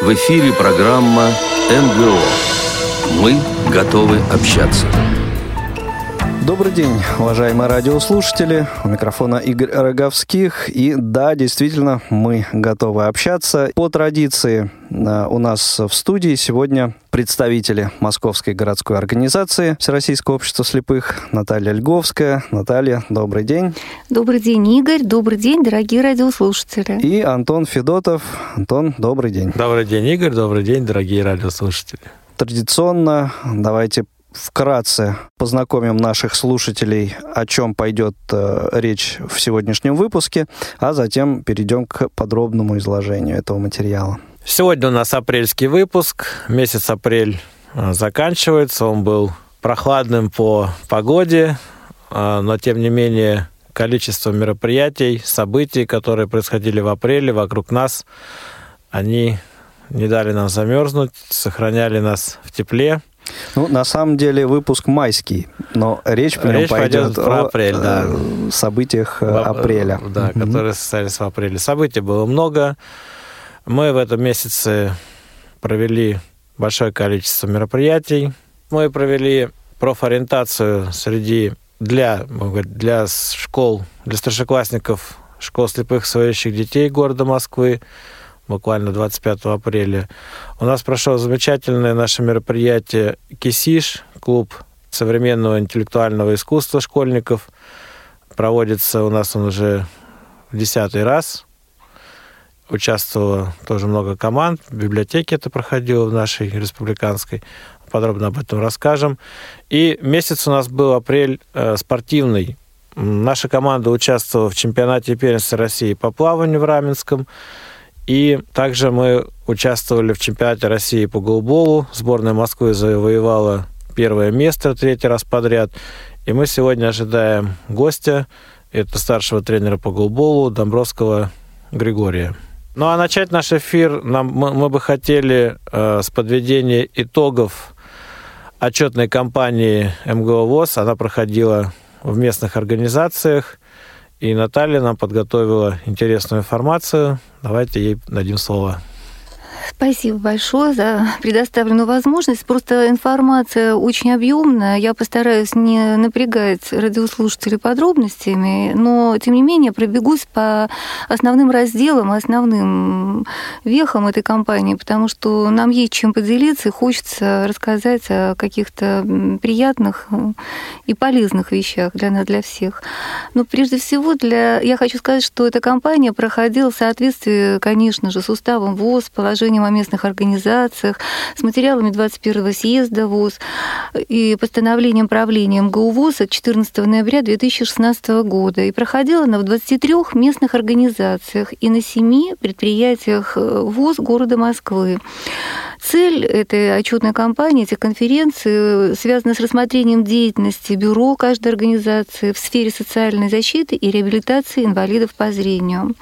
В эфире программа НГО. Мы готовы общаться. Добрый день, уважаемые радиослушатели. У микрофона Игорь Роговских. И да, действительно, мы готовы общаться. По традиции э, у нас в студии сегодня представители Московской городской организации Всероссийского общества слепых Наталья Льговская. Наталья, добрый день. Добрый день, Игорь. Добрый день, дорогие радиослушатели. И Антон Федотов. Антон, добрый день. Добрый день, Игорь. Добрый день, дорогие радиослушатели. Традиционно давайте вкратце познакомим наших слушателей, о чем пойдет э, речь в сегодняшнем выпуске, а затем перейдем к подробному изложению этого материала. Сегодня у нас апрельский выпуск. Месяц апрель э, заканчивается. Он был прохладным по погоде, э, но тем не менее количество мероприятий, событий, которые происходили в апреле вокруг нас, они не дали нам замерзнуть, сохраняли нас в тепле. Ну, на самом деле выпуск майский, но речь по нему пойдет про апрель, о да. событиях в, апреля. Да, угу. которые состоялись в апреле. Событий было много. Мы в этом месяце провели большое количество мероприятий. Мы провели профориентацию среди для, для школ, для старшеклассников школ слепых своящих детей города Москвы буквально 25 апреля. У нас прошло замечательное наше мероприятие «Кисиш», клуб современного интеллектуального искусства школьников. Проводится у нас он уже в десятый раз. Участвовало тоже много команд. В библиотеке это проходило в нашей республиканской. Подробно об этом расскажем. И месяц у нас был апрель э, спортивный. Наша команда участвовала в чемпионате первенства России по плаванию в Раменском. И также мы участвовали в чемпионате России по голболу. Сборная Москвы завоевала первое место третий раз подряд. И мы сегодня ожидаем гостя. Это старшего тренера по голболу Домбровского Григория. Ну а начать наш эфир нам, мы, мы бы хотели э, с подведения итогов отчетной кампании МГО ВОЗ. Она проходила в местных организациях. И Наталья нам подготовила интересную информацию. Давайте ей дадим слово. Спасибо большое за предоставленную возможность. Просто информация очень объемная. Я постараюсь не напрягать радиослушателей подробностями, но тем не менее пробегусь по основным разделам, основным вехам этой кампании, потому что нам есть чем поделиться и хочется рассказать о каких-то приятных и полезных вещах для нас, для всех. Но прежде всего для... я хочу сказать, что эта кампания проходила в соответствии, конечно же, с уставом ВОЗ, положением о местных организациях, с материалами 21-го съезда ВОЗ и постановлением правления МГУ ВОЗ от 14 ноября 2016 года. И проходила она в 23 местных организациях и на 7 предприятиях э, ВОЗ города Москвы. Цель этой отчетной кампании, этой конференции связана с рассмотрением деятельности бюро каждой организации в сфере социальной защиты и реабилитации инвалидов по зрению.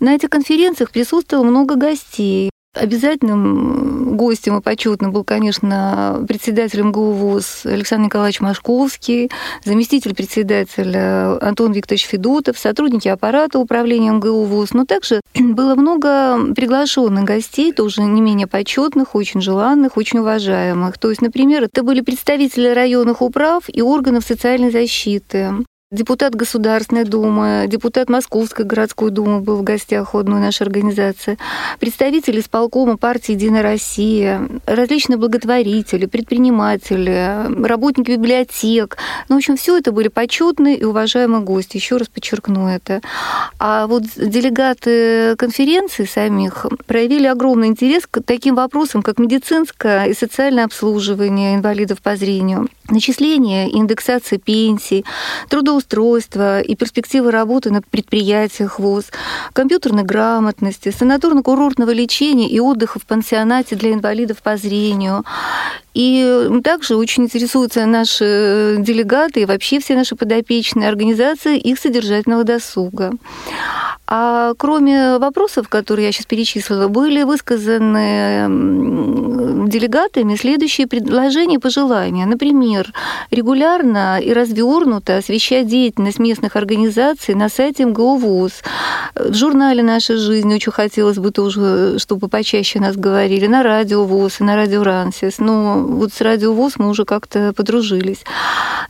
На этих конференциях присутствовало много гостей. Обязательным гостем и почетным был, конечно, председатель МГУ ВУЗ Александр Николаевич Машковский, заместитель председателя Антон Викторович Федотов, сотрудники аппарата управления МГУ ВУЗ, но также было много приглашенных гостей, тоже не менее почетных, очень желанных, очень уважаемых. То есть, например, это были представители районных управ и органов социальной защиты, депутат Государственной Думы, депутат Московской городской думы был в гостях у одной нашей организации, представители исполкома партии «Единая Россия», различные благотворители, предприниматели, работники библиотек. Ну, в общем, все это были почетные и уважаемые гости, еще раз подчеркну это. А вот делегаты конференции самих проявили огромный интерес к таким вопросам, как медицинское и социальное обслуживание инвалидов по зрению, начисление и индексация пенсий, трудоустройство трудоустройства и перспективы работы на предприятиях ВОЗ, компьютерной грамотности, санаторно-курортного лечения и отдыха в пансионате для инвалидов по зрению. И также очень интересуются наши делегаты и вообще все наши подопечные организации их содержательного досуга. А кроме вопросов, которые я сейчас перечислила, были высказаны делегатами следующие предложения и пожелания. Например, регулярно и развернуто освещать деятельность местных организаций на сайте МГУ ВУЗ. В журнале «Наша жизнь» очень хотелось бы тоже, чтобы почаще нас говорили, на радио ВУЗ и на радио Рансис. Но вот с радио ВУЗ мы уже как-то подружились.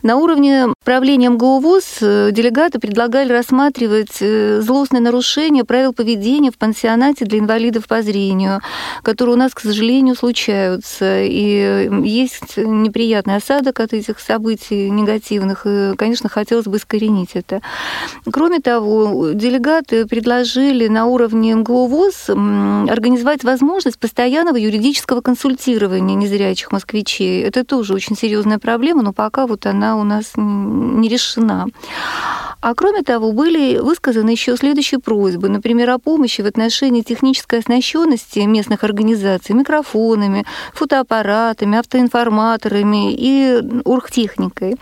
На уровне правления МГУ ВУЗ э, делегаты предлагали рассматривать э, злостное нарушение правил поведения в пансионате для инвалидов по зрению, которые у нас, к сожалению, случаются. И есть неприятный осадок от этих событий негативных. И, конечно, хотелось бы искоренить это. Кроме того, делегаты предложили на уровне МГУ ВУЗ организовать возможность постоянного юридического консультирования незрячих москвичей. Это тоже очень серьезная проблема, но пока вот она у нас не решена. А кроме того, были высказаны еще следующие просьбы, например, о помощи в отношении технической оснащенности местных организаций микрофонами, фотоаппаратами, автоинформаторами и оргтехникой.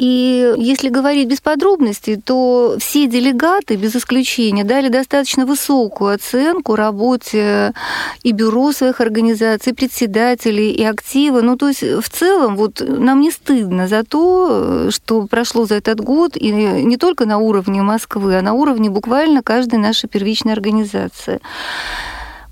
И если говорить без подробностей, то все делегаты, без исключения, дали достаточно высокую оценку работе и бюро своих организаций, председателей, и актива. Ну, то есть в целом вот нам не стыдно за то, что прошло за этот год, и не только на уровне Москвы, а на уровне буквально каждой нашей первичной организации.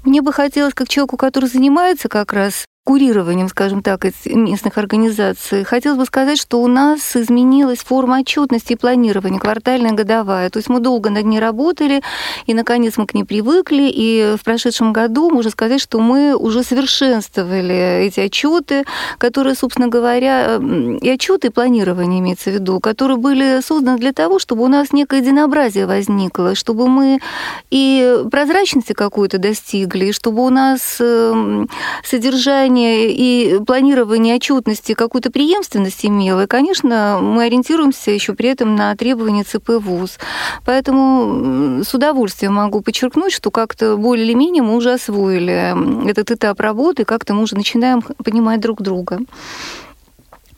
Мне бы хотелось, как человеку, который занимается как раз курированием, скажем так, местных организаций, хотелось бы сказать, что у нас изменилась форма отчетности и планирования, квартальная, годовая. То есть мы долго над ней работали, и, наконец, мы к ней привыкли, и в прошедшем году можно сказать, что мы уже совершенствовали эти отчеты, которые, собственно говоря, и отчеты и планирование имеется в виду, которые были созданы для того, чтобы у нас некое единообразие возникло, чтобы мы и прозрачности какой-то достигли, и чтобы у нас эм, содержание планирование и планирование отчетности какую-то преемственность имело. И, конечно, мы ориентируемся еще при этом на требования ЦП ВУЗ. Поэтому с удовольствием могу подчеркнуть, что как-то более или менее мы уже освоили этот этап работы, как-то мы уже начинаем понимать друг друга.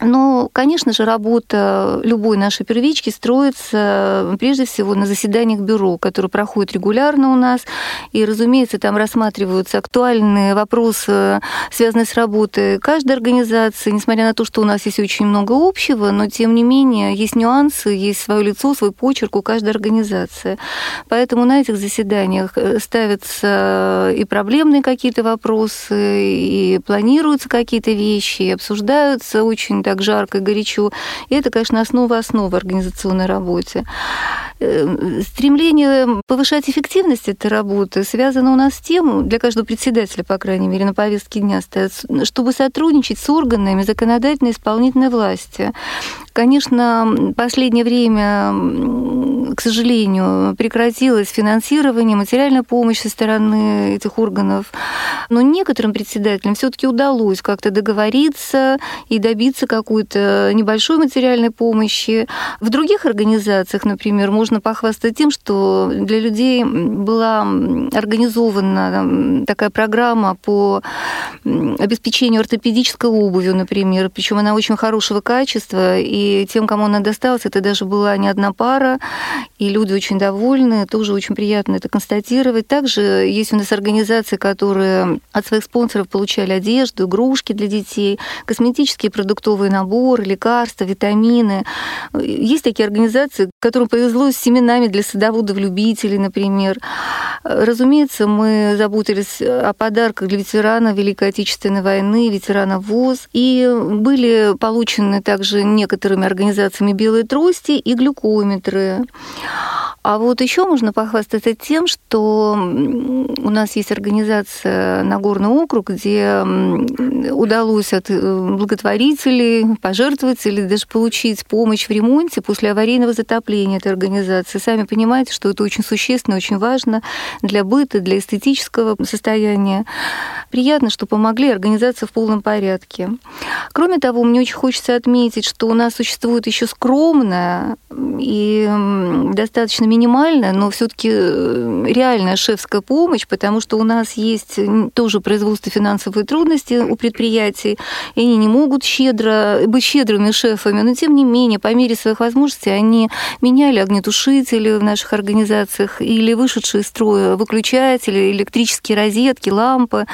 Но, конечно же, работа любой нашей первички строится прежде всего на заседаниях бюро, которые проходят регулярно у нас. И, разумеется, там рассматриваются актуальные вопросы, связанные с работой каждой организации, несмотря на то, что у нас есть очень много общего, но, тем не менее, есть нюансы, есть свое лицо, свой почерк у каждой организации. Поэтому на этих заседаниях э, ставятся и проблемные какие-то вопросы, и планируются какие-то вещи, и обсуждаются очень так жарко и горячо. И это, конечно, основа основы организационной работе. Э, стремление повышать эффективность этой работы связано у нас с тем, для каждого председателя, по крайней мере, на повестке дня стоит, чтобы сотрудничать с органами законодательной и исполнительной власти. Конечно, последнее время, к сожалению, прекратилось финансирование, материальная помощь со стороны этих органов. Но некоторым председателям все-таки удалось как-то договориться и добиться какой-то небольшой материальной помощи. В других организациях, например, можно похвастаться тем, что для людей была организована такая программа по обеспечению ортопедической обувью, например, причем она очень хорошего качества, и тем, кому она досталась, это даже была не одна пара, и люди очень довольны, тоже очень приятно это констатировать. Также есть у нас организации, которые от своих спонсоров получали одежду, игрушки для детей, косметические продуктовые наборы, лекарства, витамины. Есть такие организации, которым повезло с семенами для садоводов-любителей, например. Разумеется, мы заботились о подарках для ветеранов Великой Отечественной войны, ветеранов ВОЗ, и были получены также некоторыми организациями белые трости и глюкометры. А вот еще можно похвастаться тем, что у нас есть организация Нагорный округ, где удалось от э, благотворителей, пожертвователей даже получить помощь в ремонте после аварийного затопления этой организации. Сами понимаете, что это очень существенно, очень важно для быта, для эстетического состояния. Приятно, что помогли, организация в полном порядке. Кроме того, мне очень хочется отметить, что у нас существует еще скромная и достаточно минимальная, но все-таки реальная шефская помощь, потому что у нас есть тоже производство финансовые трудности у предприятий, и они не могут щедро быть щедрыми шефами, но тем не менее, по мере своих возможностей, они меняли огнетушители в наших организациях или вышедшие из строя выключатели, электрические розетки, лампы,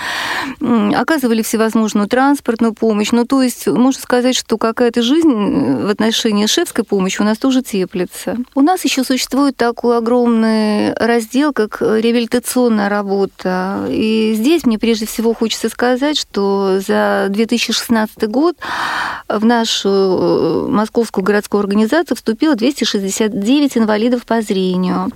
оказывали всевозможную транспортную помощь. Ну, то есть, можно сказать, что какая-то жизнь в отношении шефской помощи у нас тоже теплится. У нас еще существует такой огромный раздел, как реабилитационная работа. И здесь мне прежде всего хочется сказать, что за 2016 год в нашу э, московскую городскую организацию вступило 269 инвалидов по зрению.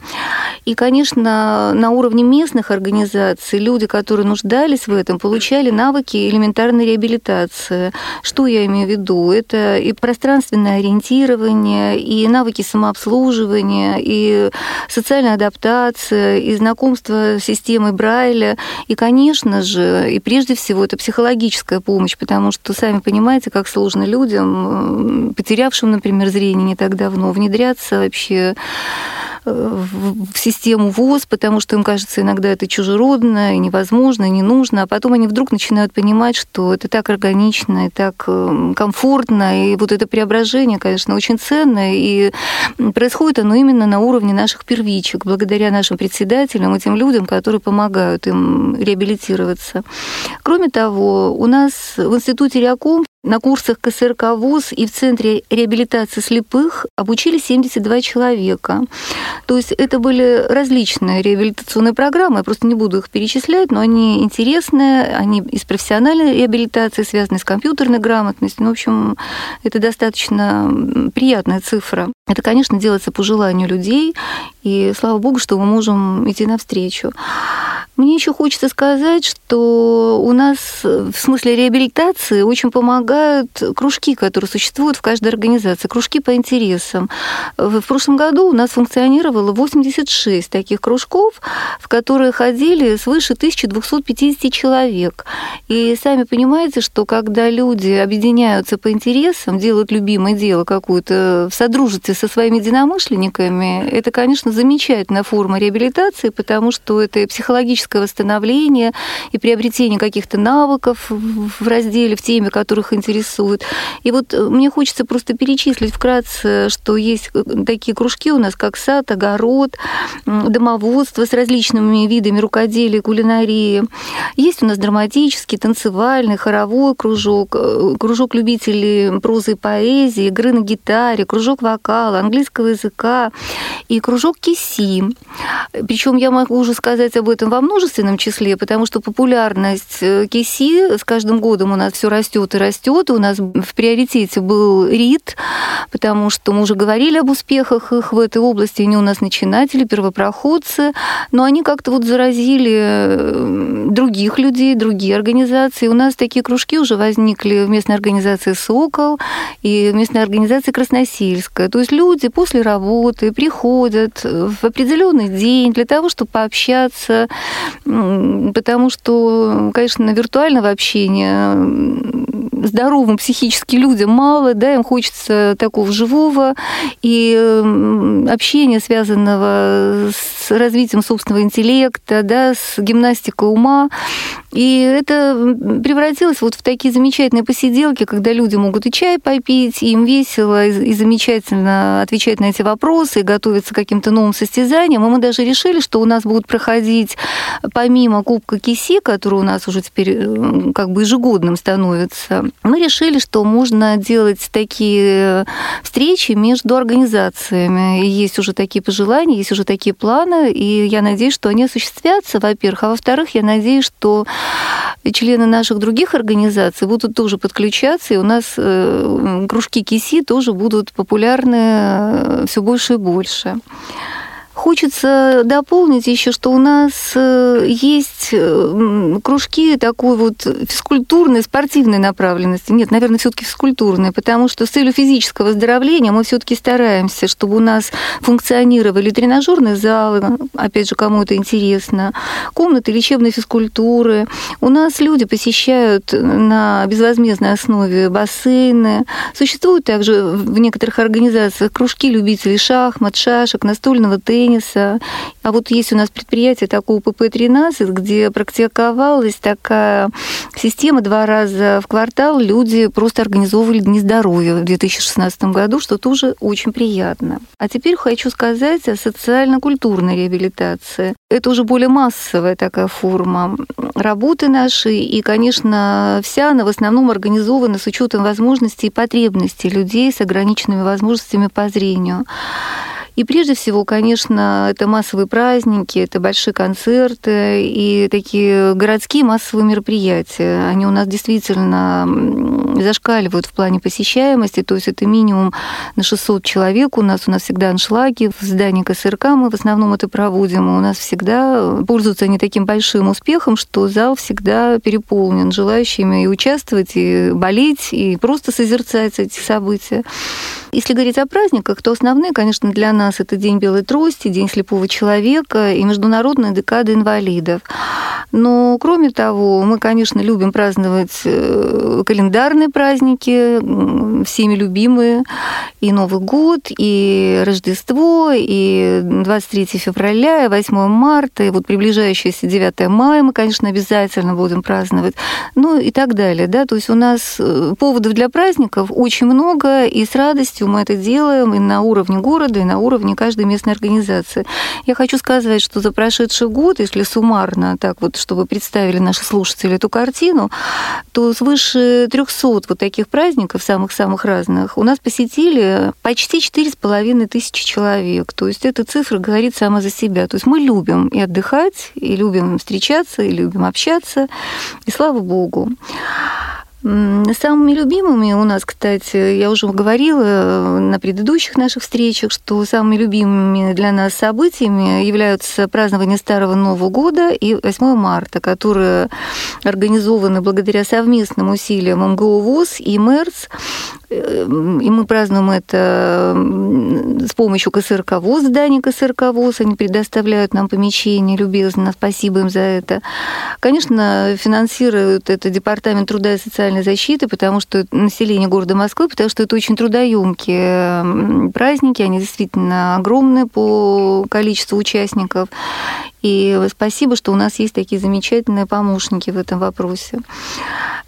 И, конечно, на уровне местных организаций люди, которые нуждались в этом, получали навыки элементарной реабилитации. Что я имею в виду? Это и пространственное ориентирование, и навыки самообслуживания, и социальная адаптация, и знакомство с системой Брайля, и, конечно же, и прежде всего, это психологическая помощь, потому что, сами понимаете, как сложно людям, потерявшим, например, зрение не так давно, внедряться вообще в систему ВОЗ, потому что им кажется иногда это чужеродно и невозможно, и не нужно, а потом они вдруг начинают понимать, что это так органично и так эм, комфортно, и вот это преображение, конечно, очень ценно, и происходит оно именно на уровне наших первичек, благодаря нашим председателям, этим людям, которые помогают им реабилитироваться. Кроме того, у нас в Институте Реаком на курсах КСРК ВУЗ и в Центре реабилитации слепых обучили 72 человека. То есть это были различные реабилитационные программы, я просто не буду их перечислять, но они интересные, они из профессиональной реабилитации, связаны с компьютерной грамотностью. Ну, в общем, это достаточно приятная цифра. Это, конечно, делается по желанию людей, и слава богу, что мы можем идти навстречу. Мне еще хочется сказать, что у нас в смысле реабилитации очень помогают кружки, которые существуют в каждой организации, кружки по интересам. В прошлом году у нас функционировало 86 таких кружков, в которые ходили свыше 1250 человек. И сами понимаете, что когда люди объединяются по интересам, делают любимое дело какое-то в содружестве со своими единомышленниками, это, конечно, замечательная форма реабилитации, потому что это психологическое восстановление и приобретение каких-то навыков в разделе, в теме, которых интересует. И вот э, мне хочется просто перечислить вкратце, что есть э, такие кружки у нас, как сад, огород, домоводство с различными видами рукоделия, кулинарии. Есть у нас драматический, танцевальный, хоровой кружок, э, кружок любителей прозы и поэзии, игры на гитаре, кружок вокала, английского языка и кружок КИСИ. Причем я могу уже сказать об этом во множественном числе, потому что популярность э, КИСИ с каждым годом у нас все растет и растет. У нас в приоритете был РИД, потому что мы уже говорили об успехах их в этой области. Они у нас начинатели, первопроходцы, но они как-то вот заразили э, других людей, другие организации. У нас такие кружки уже возникли в местной организации «Сокол» и в местной организации «Красносельская». То есть люди после работы приходят в определенный день для того, чтобы пообщаться, потому что, конечно, виртуального общения здоровым психически людям мало, да, им хочется такого живого и общения, связанного с развитием собственного интеллекта, да, с гимнастикой ума. И это превратилось вот в такие замечательные посиделки, когда люди могут и чай попить, и им весело, и замечательно отвечать на эти вопросы, и готовиться к каким-то новым состязаниям. И мы даже решили, что у нас будут проходить, помимо Кубка Киси, который у нас уже теперь как бы ежегодным становится, мы решили, что можно делать такие встречи между организациями. И есть уже такие пожелания, есть уже такие планы, и я надеюсь, что они осуществятся, во-первых. А во-вторых, я надеюсь, что члены наших других организаций будут тоже подключаться, и у нас э, кружки КИСИ тоже будут популярны э, все больше и больше. Хочется дополнить еще, что у нас э, есть э, кружки такой вот физкультурной, спортивной направленности. Нет, наверное, все-таки физкультурной, потому что с целью физического оздоровления мы все-таки стараемся, чтобы у нас функционировали тренажерные залы, опять же, кому это интересно, комнаты лечебной физкультуры. У нас люди посещают на безвозмездной основе бассейны. Существуют также в некоторых организациях кружки любителей шахмат, шашек, настольного тенниса, тенниса. А вот есть у нас предприятие такое ПП-13, где практиковалась такая система два раза в квартал. Люди просто организовывали Дни здоровья в 2016 году, что тоже очень приятно. А теперь хочу сказать о социально-культурной реабилитации. Это уже более массовая такая форма работы нашей, и, конечно, вся она в основном организована с учетом возможностей и потребностей людей с ограниченными возможностями по зрению. И прежде всего, конечно, это массовые праздники, это большие концерты и такие городские массовые мероприятия. Они у нас действительно зашкаливают в плане посещаемости, то есть это минимум на 600 человек. У нас у нас всегда аншлаги в здании КСРК, мы в основном это проводим. У нас всегда пользуются они таким большим успехом, что зал всегда переполнен желающими и участвовать, и болеть, и просто созерцать эти события. Если говорить о праздниках, то основные, конечно, для нас это День белой трости, День слепого человека и Международная декада инвалидов. Но, кроме того, мы, конечно, любим праздновать э, календарные праздники, всеми любимые, и Новый год, и Рождество, и 23 февраля, и 8 марта, и вот приближающееся 9 мая мы, конечно, обязательно будем праздновать, ну и так далее. Да? То есть у нас э, поводов для праздников очень много, и с радостью мы это делаем и на уровне города, и на уровне каждой местной организации. Я хочу сказать, что за прошедший год, если суммарно так вот чтобы представили наши слушатели эту картину, то свыше 300 вот таких праздников, самых-самых разных, у нас посетили почти 4,5 тысячи человек. То есть эта цифра говорит сама за себя. То есть мы любим и отдыхать, и любим встречаться, и любим общаться, и слава богу. Самыми любимыми у нас, кстати, я уже говорила э, на предыдущих наших встречах, что самыми любимыми для нас событиями являются празднование Старого Нового года и 8 марта, которые организованы благодаря совместным усилиям МГУ ВОЗ и МЭРС. Э, и мы празднуем это с помощью КСРК ВОЗ, здания КСРК ВОЗ. Они предоставляют нам помещение любезно. Спасибо им за это. Конечно, финансируют это Департамент труда и социальной защиты, потому что население города Москвы, потому что это очень трудоемкие праздники. Они действительно огромные по количеству участников. И спасибо, что у нас есть такие замечательные помощники в этом вопросе.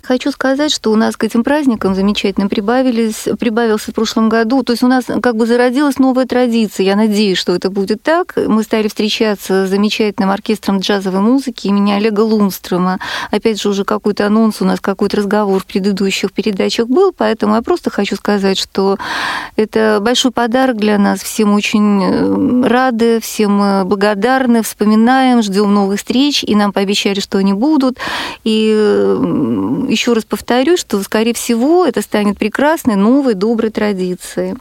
Хочу сказать, что у нас к этим праздникам замечательно прибавились, прибавился в прошлом году. То есть у нас как бы зародилась новая традиция. Я надеюсь, что это будет так. Мы стали встречаться с замечательным оркестром джазовой музыки имени Олега Лунстрома. Опять же, уже какой-то анонс у нас, какой-то разговор в предыдущих передачах был, поэтому я просто хочу сказать, что это большой подарок для нас. Всем очень э, рады, всем благодарны, вспоминаем, ждем новых встреч, и нам пообещали, что они будут. И еще раз повторюсь, что, скорее всего, это станет прекрасной, новой, доброй традицией.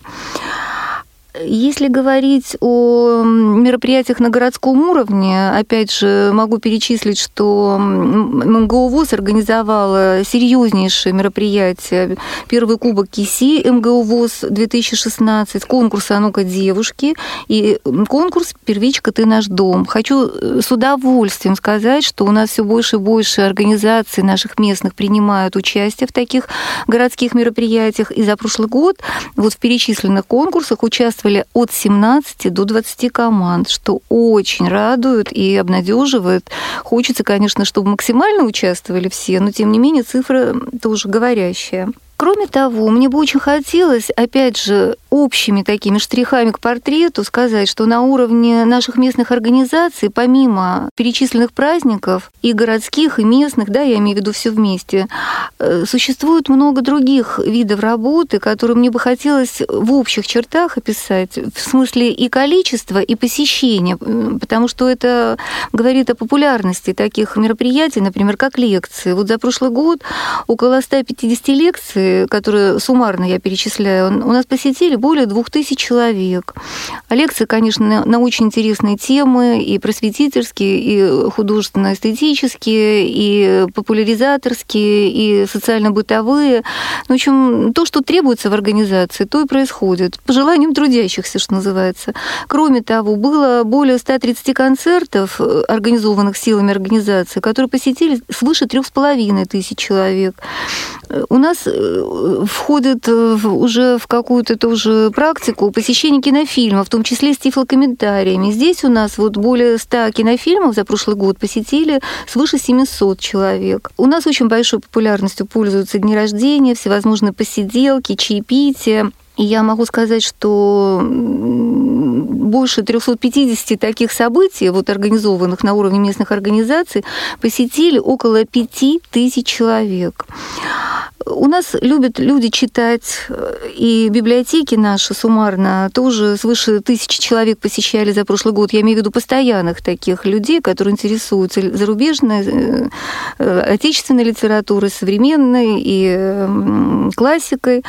Если говорить о мероприятиях на городском уровне, опять же, могу перечислить, что МГУ ВОЗ организовала серьезнейшее мероприятие. Первый кубок КИСИ МГУ ВОЗ 2016, конкурс «А ну-ка, девушки» и конкурс «Первичка, ты наш дом». Хочу э, с удовольствием сказать, что у нас все больше и больше организаций наших местных принимают участие в таких городских мероприятиях. И за прошлый год вот в перечисленных конкурсах участвовали участвовали от 17 до 20 команд, что очень радует и обнадеживает. Хочется, конечно, чтобы максимально участвовали все, но тем не менее цифра тоже говорящая. Кроме того, мне бы очень хотелось, опять же, общими такими штрихами к портрету сказать, что на уровне наших местных организаций, помимо перечисленных праздников и городских, и местных, да, я имею в виду все вместе, э, существует много других видов работы, которые мне бы хотелось в общих чертах описать, в смысле и количества, и посещения, потому что это говорит о популярности таких мероприятий, например, как лекции. Вот за прошлый год около 150 лекций которые суммарно я перечисляю, у нас посетили более двух тысяч человек. лекции, конечно, на очень интересные темы, и просветительские, и художественно-эстетические, и популяризаторские, и социально-бытовые. В общем, то, что требуется в организации, то и происходит. По желаниям трудящихся, что называется. Кроме того, было более 130 концертов, э, организованных силами организации, которые посетили свыше трех с половиной тысяч человек. Э, у нас э, входит уже в какую-то тоже практику посещения кинофильмов, в том числе с тифлокомментариями. Здесь у нас вот более 100 кинофильмов за прошлый год посетили свыше 700 человек. У нас очень большой популярностью пользуются дни рождения, всевозможные посиделки, чаепития. Я могу сказать, что больше 350 таких событий, вот организованных на уровне местных организаций, посетили около 5000 человек. У нас любят люди читать, и библиотеки наши суммарно тоже свыше тысячи человек посещали за прошлый год. Я имею в виду постоянных таких людей, которые интересуются зарубежной, э, э, отечественной литературой, современной и классикой.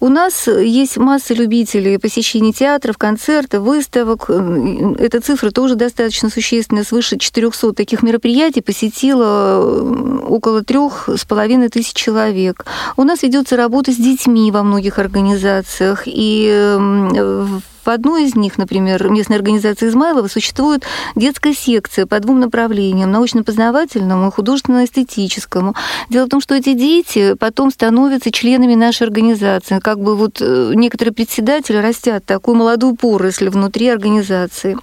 У нас есть масса любителей посещения театров, концертов, выставок. Эта цифра тоже достаточно существенная. Свыше 400 таких мероприятий посетило э, около трех с половиной тысяч человек. У нас ведется работа с детьми во многих организациях, и в одной из них, например, местной организации Измайлова, существует детская секция по двум направлениям, научно-познавательному и художественно-эстетическому. Дело в том, что эти дети потом становятся членами нашей организации. Как бы вот э, некоторые председатели растят такую молодую поросль внутри организации.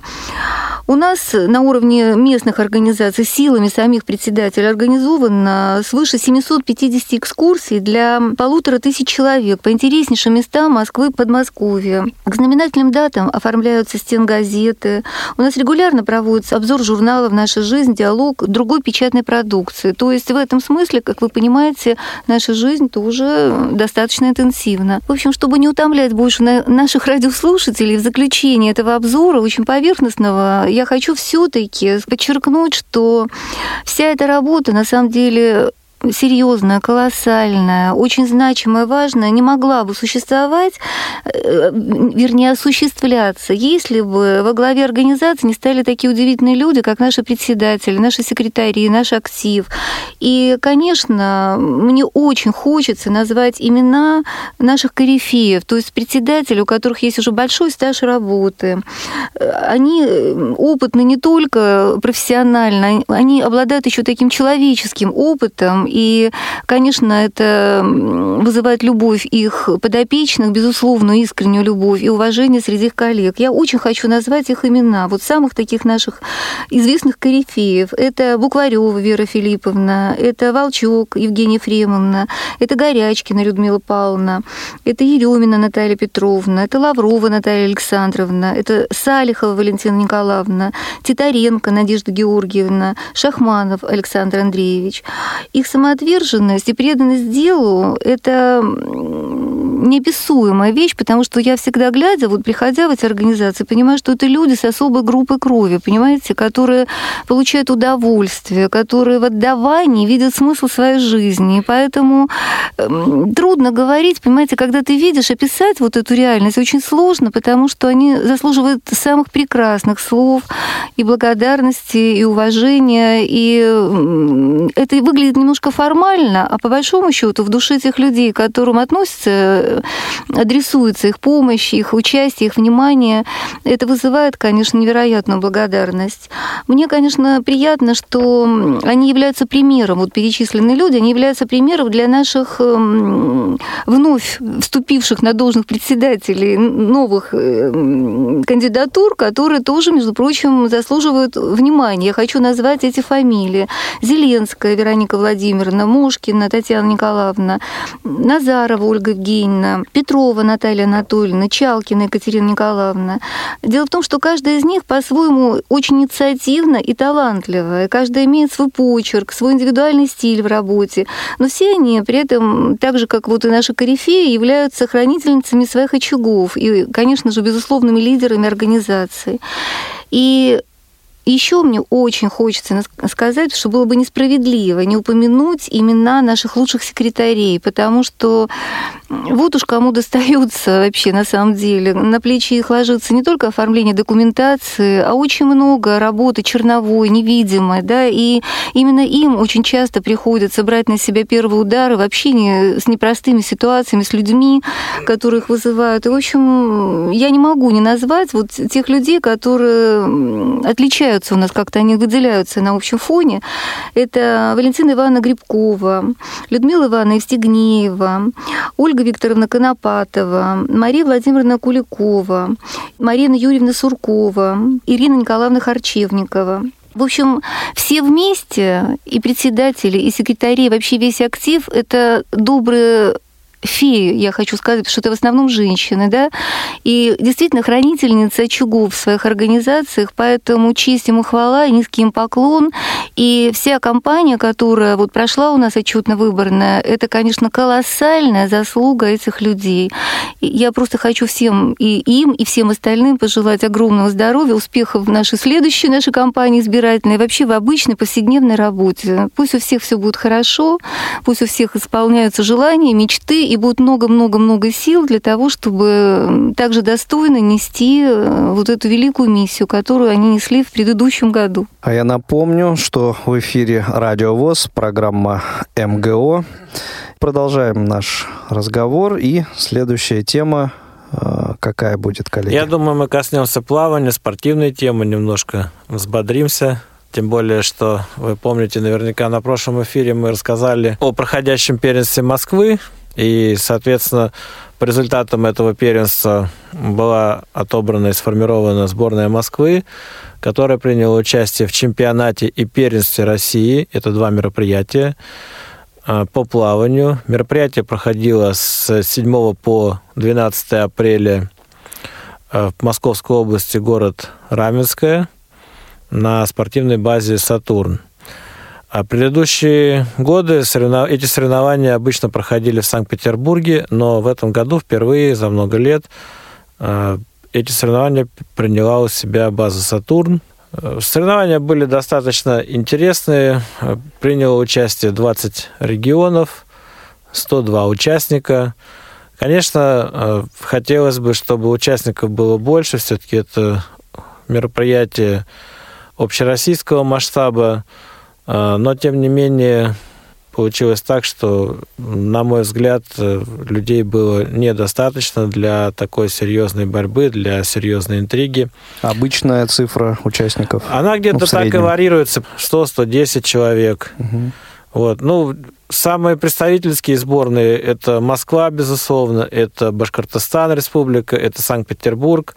У нас на уровне местных организаций силами самих председателей организовано свыше 750 экскурсий для полутора тысяч человек по интереснейшим местам Москвы и Подмосковья. К знаменательным датам оформляются стенгазеты. У нас регулярно проводится обзор журналов «Наша жизнь», диалог другой печатной продукции. То есть в этом смысле, как вы понимаете, наша жизнь тоже достаточно интенсивна. В общем, чтобы не утомлять больше наших радиослушателей, в заключение этого обзора, очень поверхностного, я хочу все-таки подчеркнуть, что вся эта работа на самом деле серьезная, колоссальная, очень значимая, важная, не могла бы существовать, э, вернее, осуществляться, если бы во главе организации не стали такие удивительные люди, как наши председатели, наши секретари, наш актив. И, конечно, мне очень хочется назвать имена наших корифеев, то есть председателей, у которых есть уже большой стаж работы. Они э, опытны не только профессионально, они обладают еще таким человеческим опытом, и, конечно, это вызывает любовь их подопечных, безусловную искреннюю любовь и уважение среди их коллег. Я очень хочу назвать их имена, вот самых таких наших известных корифеев. Это Букварева Вера Филипповна, это Волчок Евгения Ефремовна, это Горячкина Людмила Павловна, это Еремина Наталья Петровна, это Лаврова Наталья Александровна, это Салихова Валентина Николаевна, Титаренко Надежда Георгиевна, Шахманов Александр Андреевич. Их самоотверженность и преданность делу — это неописуемая вещь, потому что я всегда глядя, вот приходя в эти организации, понимаю, что это люди с особой группой крови, понимаете, которые получают удовольствие, которые в отдавании видят смысл своей жизни. И поэтому эм, трудно говорить, понимаете, когда ты видишь, описать вот эту реальность очень сложно, потому что они заслуживают самых прекрасных слов и благодарности, и уважения, и это выглядит немножко только формально, а по большому счету в душе тех людей, к которым относятся, э, адресуется их помощь, их участие, их внимание, это вызывает, конечно, невероятную благодарность. Мне, конечно, приятно, что они являются примером, вот перечисленные люди, они являются примером для наших эм, вновь вступивших на должность председателей новых эм, кандидатур, которые тоже, между прочим, заслуживают внимания. Я хочу назвать эти фамилии. Зеленская Вероника Владимировна, Владимировна, Мушкина Татьяна Николаевна, Назарова Ольга Евгеньевна, Петрова Наталья Анатольевна, Чалкина Екатерина Николаевна. Дело в том, что каждая из них по-своему очень инициативна и талантлива, и каждая имеет свой почерк, свой индивидуальный стиль в работе, но все они при этом, так же, как вот и наши корифеи, являются хранительницами своих очагов и, конечно же, безусловными лидерами организации. И еще мне очень хочется сказать, что было бы несправедливо не упомянуть имена наших лучших секретарей, потому что вот уж кому достается вообще на самом деле. На плечи их ложится не только оформление документации, а очень много работы черновой, невидимой, да, и именно им очень часто приходится брать на себя первые удары в общении с непростыми ситуациями, с людьми, которых вызывают. И, в общем, я не могу не назвать вот тех людей, которые отличаются у нас, как-то они выделяются на общем фоне. Это Валентина Ивановна Грибкова, Людмила Ивановна Евстигнеева, Ольга Викторовна Конопатова, Мария Владимировна Куликова, Марина Юрьевна Суркова, Ирина Николаевна Харчевникова. В общем, все вместе, и председатели, и секретари, и вообще весь актив, это добрые феи, я хочу сказать, потому что это в основном женщины, да, и действительно хранительницы очагов в своих организациях, поэтому честь ему хвала, низкий им поклон, и вся компания, которая вот прошла у нас отчетно-выборная, это, конечно, колоссальная заслуга этих людей. Я просто хочу всем, и им, и всем остальным пожелать огромного здоровья, успехов в нашей следующей нашей кампании избирательной, вообще в обычной повседневной работе. Пусть у всех все будет хорошо, пусть у всех исполняются желания, мечты, и будет много-много-много сил для того, чтобы также достойно нести э, вот эту великую миссию, которую они несли в предыдущем году. А я напомню, что в эфире Радио ВОЗ, программа МГО. Продолжаем наш разговор, и следующая тема э, какая будет, коллеги? Я думаю, мы коснемся плавания, спортивной темы, немножко взбодримся. Тем более, что вы помните, наверняка на прошлом эфире мы рассказали о проходящем первенстве Москвы, и, соответственно, по результатам этого первенства была отобрана и сформирована сборная Москвы, которая приняла участие в чемпионате и первенстве России. Это два мероприятия а, по плаванию. Мероприятие проходило с 7 по 12 апреля а, в Московской области, город Раменское, на спортивной базе «Сатурн». А предыдущие годы соревнов... эти соревнования обычно проходили в Санкт-Петербурге, но в этом году впервые за много лет а, эти соревнования приняла у себя база «Сатурн». Э, соревнования были достаточно интересные. Приняло участие 20 регионов, 102 участника. Конечно, э, хотелось бы, чтобы участников было больше. Все-таки это мероприятие общероссийского масштаба. А, но, тем не менее, получилось так, что, на мой взгляд, людей было недостаточно для такой серьезной борьбы, для серьезной интриги. Обычная цифра участников? Она где-то ну, так и варьируется, 100-110 человек. Угу. Вот. Ну, самые представительские сборные – это Москва, безусловно, это Башкортостан, республика, это Санкт-Петербург.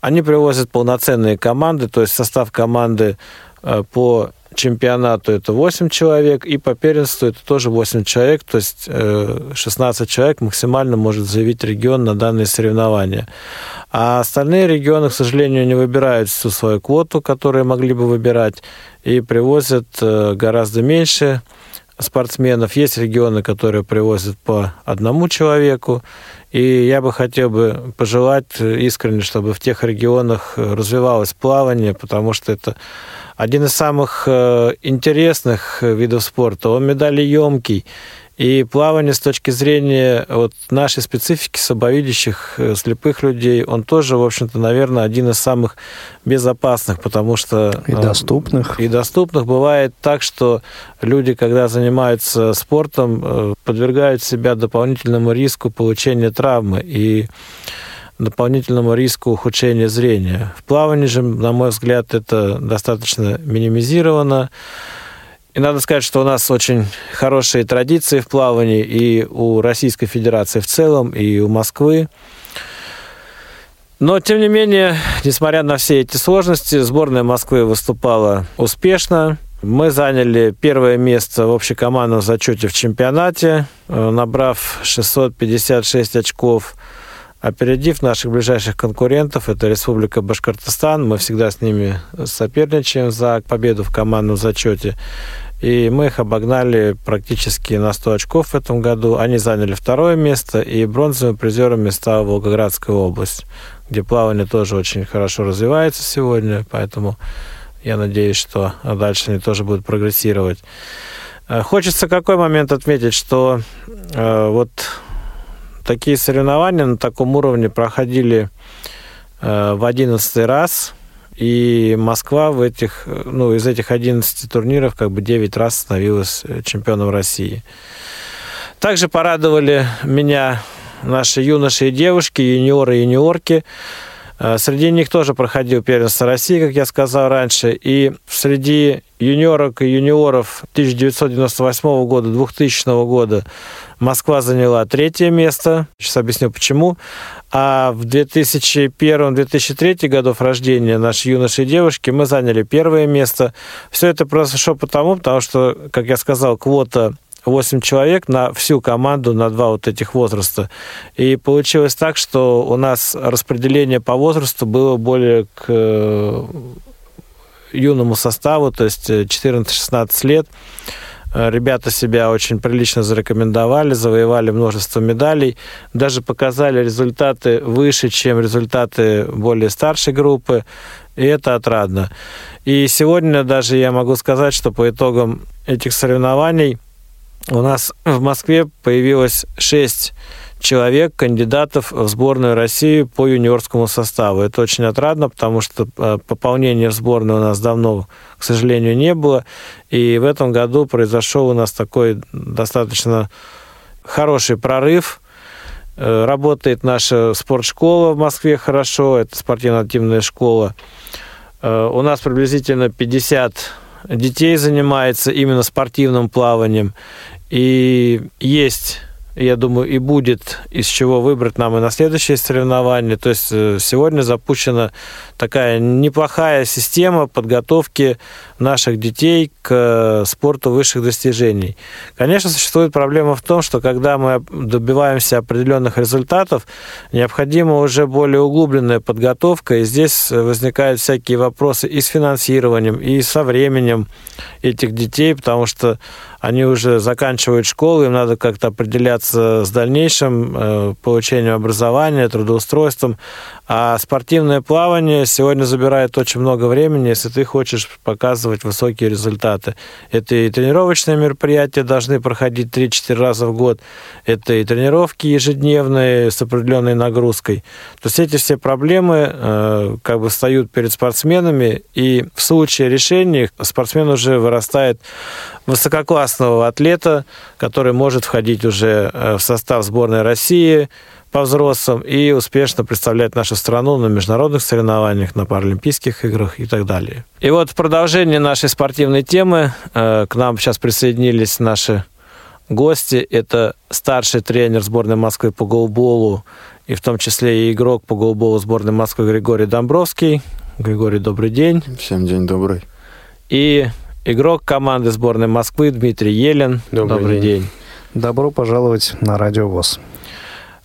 Они привозят полноценные команды, то есть состав команды э, по чемпионату это 8 человек, и по первенству это тоже 8 человек, то есть 16 э, человек максимально может заявить регион на данные соревнования. А остальные регионы, к сожалению, не выбирают всю свою квоту, которую могли бы выбирать, и привозят э, гораздо меньше спортсменов. Есть регионы, которые привозят по одному человеку, и я бы хотел бы пожелать искренне, чтобы в тех регионах развивалось плавание, потому что это один из самых э, интересных видов спорта. Он медалеемкий. И плавание с точки зрения вот нашей специфики слабовидящих, э, слепых людей, он тоже, в общем-то, наверное, один из самых безопасных, потому что... И доступных. И доступных. Бывает так, что люди, когда занимаются спортом, э, подвергают себя дополнительному риску получения травмы. И дополнительному риску ухудшения зрения. В плавании же, на мой взгляд, это достаточно минимизировано. И надо сказать, что у нас очень хорошие традиции в плавании и у Российской Федерации в целом, и у Москвы. Но, тем не менее, несмотря на все эти сложности, сборная Москвы выступала успешно. Мы заняли первое место в общекомандном зачете в чемпионате, э, набрав 656 очков – Опередив наших ближайших конкурентов, это Республика Башкортостан, мы всегда с ними соперничаем за победу в командном зачете. И мы их обогнали практически на 100 очков в этом году. Они заняли второе место, и бронзовым призерами стала Волгоградская область, где плавание тоже очень хорошо развивается сегодня, поэтому я надеюсь, что дальше они тоже будут прогрессировать. Э, хочется какой момент отметить, что э, вот такие соревнования на таком уровне проходили э, в одиннадцатый раз, и Москва в этих, ну, из этих 11 турниров как бы 9 раз становилась чемпионом России. Также порадовали меня наши юноши и девушки, юниоры и юниорки. Э, среди них тоже проходил первенство России, как я сказал раньше. И среди юниорок и юниоров 1998 года, 2000 года Москва заняла третье место. Сейчас объясню, почему. А в 2001-2003 годов рождения наши юноши и девушки мы заняли первое место. Все это произошло потому, потому что, как я сказал, квота 8 человек на всю команду, на два вот этих возраста. И получилось так, что у нас распределение по возрасту было более к э, юному составу, то есть 14-16 э, лет. Э, ребята себя очень прилично зарекомендовали, завоевали множество медалей, даже показали результаты выше, чем результаты более старшей группы, и это отрадно. И сегодня даже я могу сказать, что по итогам этих соревнований – у нас в Москве появилось шесть человек, кандидатов в сборную России по юниорскому составу. Это очень отрадно, потому что э, пополнения в сборную у нас давно, к сожалению, не было. И в этом году произошел у нас такой достаточно хороший прорыв. Э, работает наша спортшкола в Москве хорошо, это спортивно-активная школа. Э, у нас приблизительно 50 детей занимается именно спортивным плаванием. И есть я думаю, и будет из чего выбрать нам и на следующее соревнование. То есть э, сегодня запущена такая неплохая система подготовки наших детей к спорту высших достижений. Конечно, существует проблема в том, что когда мы добиваемся определенных результатов, необходима уже более углубленная подготовка, и здесь возникают всякие вопросы и с финансированием, и со временем этих детей, потому что они уже заканчивают школу, им надо как-то определяться с дальнейшим э, получением образования, трудоустройством. А спортивное плавание сегодня забирает очень много времени, если ты хочешь показывать высокие результаты. Это и тренировочные мероприятия должны проходить 3-4 раза в год. Это и тренировки ежедневные с определенной нагрузкой. То есть эти все проблемы э, как бы встают перед спортсменами, и в случае решения спортсмен уже вырастает высококлассного атлета, который может входить уже э, в состав сборной России, по взрослым и успешно представлять нашу страну на международных соревнованиях, на Паралимпийских играх и так далее. И вот в продолжение нашей спортивной темы э, к нам сейчас присоединились наши гости. Это старший тренер сборной Москвы по голболу и в том числе и игрок по голболу сборной Москвы Григорий Домбровский. Григорий, добрый день. Всем день добрый. И игрок команды сборной Москвы Дмитрий Елен. Добрый, добрый день. день. Добро пожаловать на Радио ВОЗ.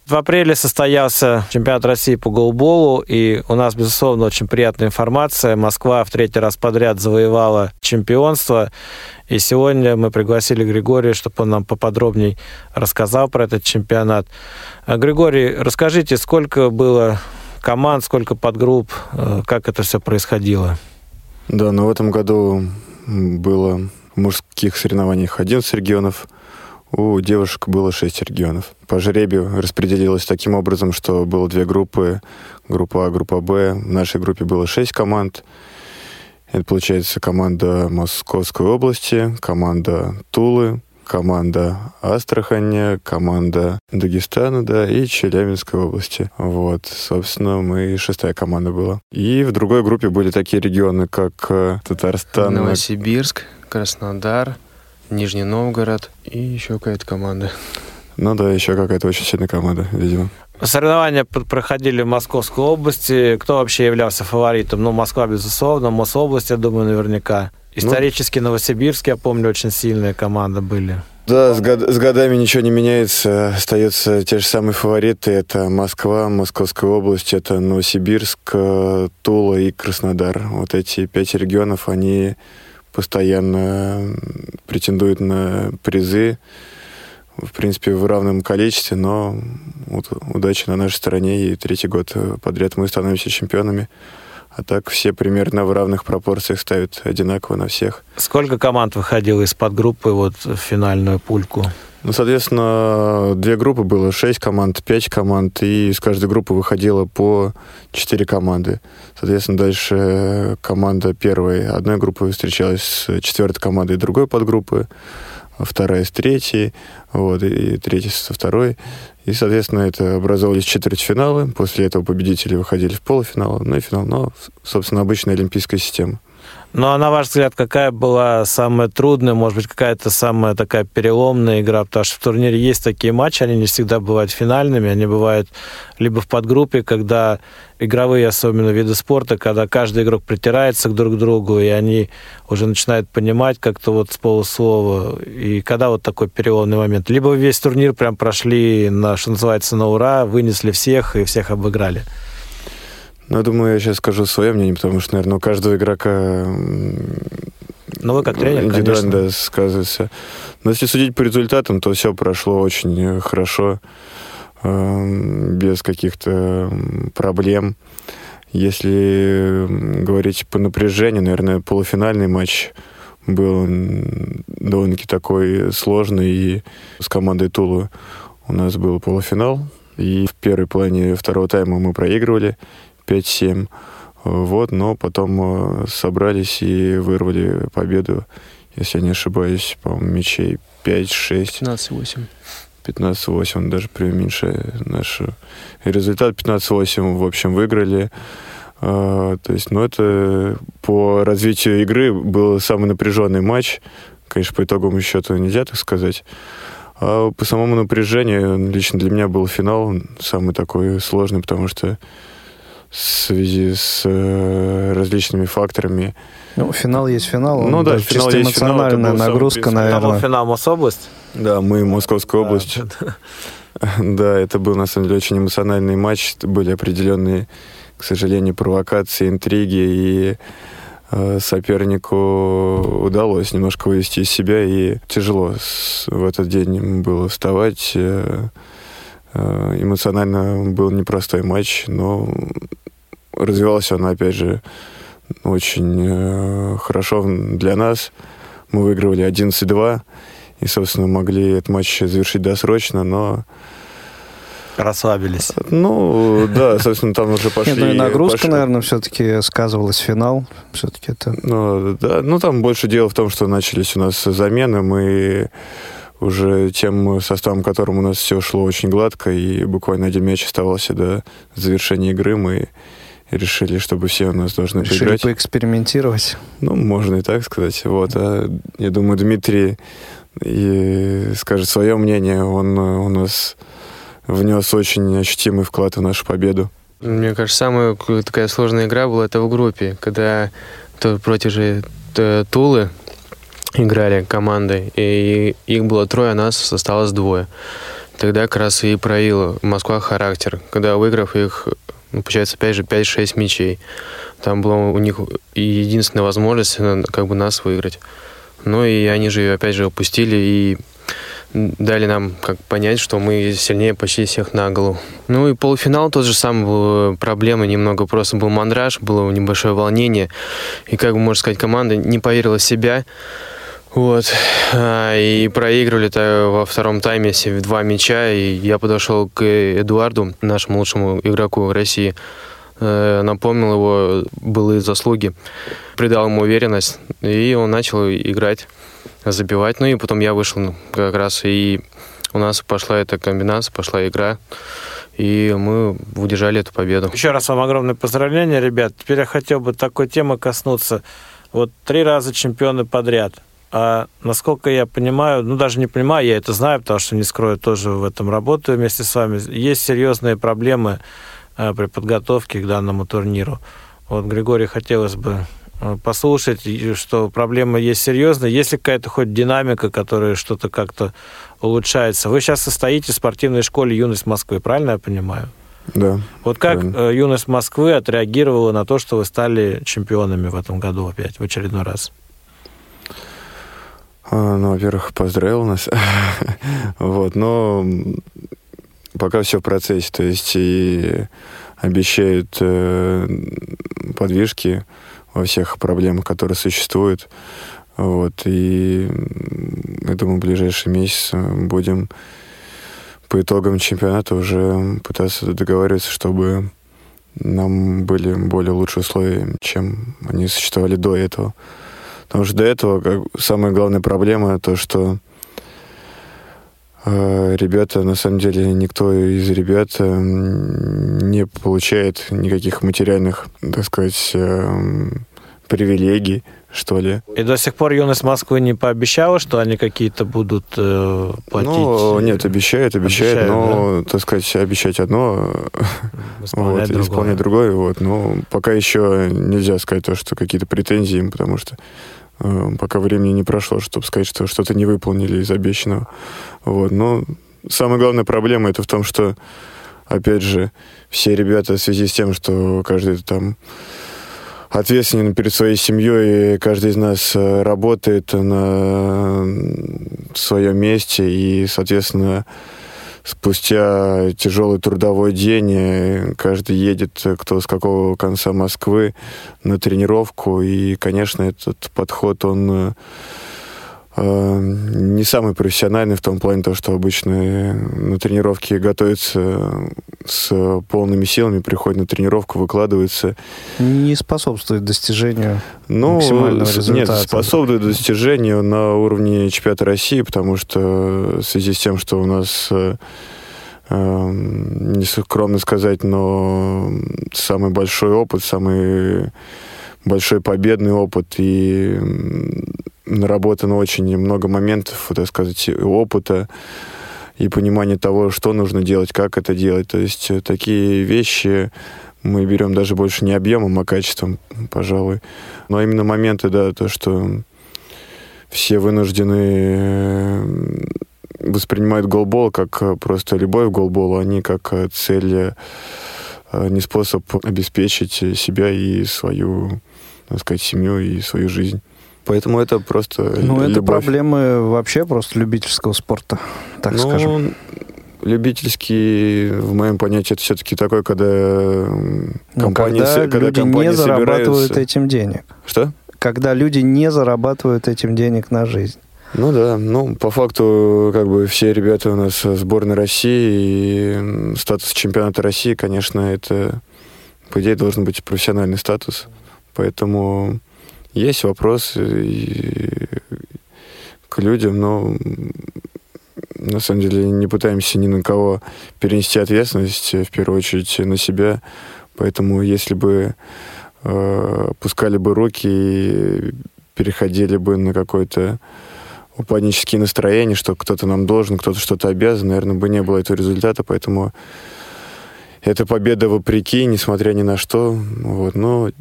В апреле состоялся чемпионат России по голболу, и у нас, безусловно, очень приятная информация. Москва в третий раз подряд завоевала чемпионство, и сегодня мы пригласили Григория, чтобы он нам поподробнее рассказал про этот чемпионат. А, Григорий, расскажите, сколько было команд, сколько подгрупп, э, как это все происходило? Да, ну в этом году было в мужских соревнованиях 11 регионов, у девушек было шесть регионов. По жребию распределилось таким образом, что было две группы, группа А, группа Б. В нашей группе было шесть команд. Это, получается, команда Московской области, команда Тулы, команда Астрахани, команда Дагестана, да, и Челябинской области. Вот, собственно, мы шестая команда была. И в другой группе были такие регионы, как э, Татарстан. Новосибирск, Краснодар, Нижний Новгород и еще какая-то команда. Ну да, еще какая-то очень сильная команда, видимо. Соревнования проходили в Московской области. Кто вообще являлся фаворитом? Ну, Москва, безусловно, Мособласть, я думаю, наверняка. Ну, Исторически ну, Новосибирск, я помню, очень сильные команды были. Да, с, год, с годами ничего не меняется. Остаются те же самые фавориты. Это Москва, Московская область, это Новосибирск, э, Тула и Краснодар. Вот эти пять регионов, они постоянно претендует на призы, в принципе, в равном количестве, но вот, удача на нашей стороне, и третий год подряд мы становимся чемпионами. А так все примерно в равных пропорциях ставят одинаково на всех. Сколько команд выходило из подгруппы вот в финальную пульку? Ну, соответственно, две группы было, шесть команд, пять команд, и из каждой группы выходило по четыре команды. Соответственно, дальше команда первой одной группы встречалась с четвертой командой другой подгруппы, вторая с третьей, вот, и третья со второй. И, соответственно, это образовывались четвертьфиналы. После этого победители выходили в полуфинал, ну и финал. Но, собственно, обычная олимпийская система. Ну, а на ваш взгляд, какая была самая трудная, может быть, какая-то самая такая переломная игра? Потому что в турнире есть такие матчи, они не всегда бывают финальными, они бывают либо в подгруппе, когда игровые, особенно виды спорта, когда каждый игрок притирается друг к другу, и они уже начинают понимать как-то вот с полуслова. И когда вот такой переломный момент? Либо весь турнир прям прошли, на, что называется, на ура, вынесли всех и всех обыграли. Ну, я думаю, я сейчас скажу свое мнение, потому что, наверное, у каждого игрока ну, вы как тренер, индивидуально да, сказывается. Но если судить по результатам, то все прошло очень хорошо, эм, без каких-то проблем. Если говорить по напряжению, наверное, полуфинальный матч был довольно-таки такой сложный. И с командой Тулу у нас был полуфинал. И в первой половине второго тайма мы проигрывали. 5-7. Вот, но потом э, собрались и вырвали победу, если я не ошибаюсь, по-моему, мячей 5-6. 15-8. 15-8, даже преуменьшая наш результат. 15-8, в общем, выиграли. А, то есть, ну, это по развитию игры был самый напряженный матч. Конечно, по итоговому счету нельзя так сказать. А по самому напряжению, лично для меня был финал самый такой сложный, потому что в связи с э, различными факторами. Ну, финал есть финал. Ну да, финал чисто есть эмоциональная финал, нагрузка, наверное. Там финал Мособласть? Да, мы Московская область. Да, это был на самом деле очень эмоциональный матч. Были определенные, к сожалению, провокации, интриги и э, сопернику удалось немножко вывести из себя, и тяжело в этот день было вставать. Э, эмоционально был непростой матч, но развивался он, опять же, очень э, хорошо для нас. Мы выигрывали 11-2 и, собственно, могли этот матч завершить досрочно, но... Расслабились. Ну, да, собственно, там уже пошли... Нет, ну и нагрузка, пошли... наверное, все-таки сказывалась финал. Все-таки это... Ну, да, ну, там больше дело в том, что начались у нас замены, мы уже тем составом, которым у нас все шло очень гладко, и буквально один мяч оставался до завершения игры, мы решили, чтобы все у нас должны решили поиграть. поэкспериментировать. Ну, можно и так сказать. Вот. А я думаю, Дмитрий и скажет свое мнение. Он у нас внес очень ощутимый вклад в нашу победу. Мне кажется, самая такая сложная игра была это в группе, когда то против же Тулы играли команды, и их было трое, а нас осталось двое. Тогда как раз и проявила Москва характер, когда выиграв их ну, получается, опять же, 5-6 мячей. Там была у них единственная возможность э, как бы нас выиграть. Ну и они же опять же опустили и дали нам как понять, что мы сильнее почти всех на голову. Ну и полуфинал тот же самый был э, проблемы немного, просто был мандраж, было небольшое волнение. И, как бы можно сказать, команда не поверила в себя. Вот. А, и проигрывали-то во втором тайме в два мяча. И я подошел к Эдуарду, нашему лучшему игроку России, э, напомнил его былые заслуги, придал ему уверенность, и он начал играть, забивать. Ну и потом я вышел как раз, и у нас пошла эта комбинация, пошла игра, и мы удержали эту победу. Еще раз вам огромное поздравление, ребят. Теперь я хотел бы такой темы коснуться. Вот три раза чемпионы подряд – насколько я понимаю, ну даже не понимаю, я это знаю, потому что, не скрою, тоже в этом работаю вместе с вами, есть серьезные проблемы э, при подготовке к данному турниру. Вот, Григорий, хотелось бы э, послушать, что проблема есть серьезная. Есть ли какая-то хоть динамика, которая что-то как-то улучшается? Вы сейчас состоите в спортивной школе «Юность Москвы», правильно я понимаю? Да. Вот как правильно. Э, «Юность Москвы» отреагировала на то, что вы стали чемпионами в этом году опять, в очередной раз? А, ну, во-первых, поздравил нас. вот, но пока все в процессе, то есть и обещают э, подвижки во всех проблемах, которые существуют. Вот, и я думаю, в ближайший месяц будем по итогам чемпионата уже пытаться договариваться, чтобы нам были более лучшие условия, чем они существовали до этого. Потому что до этого как, самая главная проблема то, что э, ребята, на самом деле, никто из ребят э, не получает никаких материальных, так сказать, э, привилегий что ли. И до сих пор юность Москвы не пообещала, что они какие-то будут э, платить? Ну, нет, обещает, обещает, обещает но, да? так сказать, обещать одно, исполнять, вот, другое. исполнять другое. Вот, но пока еще нельзя сказать то, что какие-то претензии им, потому что э, пока времени не прошло, чтобы сказать, что что-то не выполнили из обещанного. Вот, но самая главная проблема это в том, что, опять же, все ребята в связи с тем, что каждый там ответственен перед своей семьей, и каждый из нас э, работает на своем месте, и, соответственно, спустя тяжелый трудовой день э, каждый едет, э, кто с какого конца Москвы, на тренировку, и, конечно, этот подход, он не самый профессиональный в том плане, то, что обычно на тренировке готовится с полными силами, приходит на тренировку, выкладывается. Не способствует достижению ну, максимального результата. Нет, способствует достижению на уровне чемпионата России, потому что в связи с тем, что у нас э, э, не скромно сказать, но самый большой опыт, самый большой победный опыт и наработано очень много моментов, так сказать, опыта и понимания того, что нужно делать, как это делать. То есть э, такие вещи мы берем даже больше не объемом, а качеством, пожалуй. Но именно моменты, да, то, что все вынуждены э, воспринимают голбол как э, просто любовь к голболу, а не как цель, не способ обеспечить себя и свою, так сказать, семью и свою жизнь. Поэтому это просто Ну, любовь. это проблемы вообще просто любительского спорта, так ну, скажем. Любительский, в моем понятии, это все-таки такой, когда ну, компании, когда, когда люди компании не зарабатывают этим денег. Что? Когда люди не зарабатывают этим денег на жизнь. Ну да, ну по факту как бы все ребята у нас сборной России и статус чемпионата России, конечно, это по идее должен быть профессиональный статус, поэтому есть вопросы к людям, но на самом деле не пытаемся ни на кого перенести ответственность, в первую очередь на себя. Поэтому если бы э, пускали бы руки и переходили бы на какое-то упаднические настроения, что кто-то нам должен, кто-то что-то обязан, наверное, бы не было этого результата, поэтому это победа вопреки, несмотря ни на что. Вот, но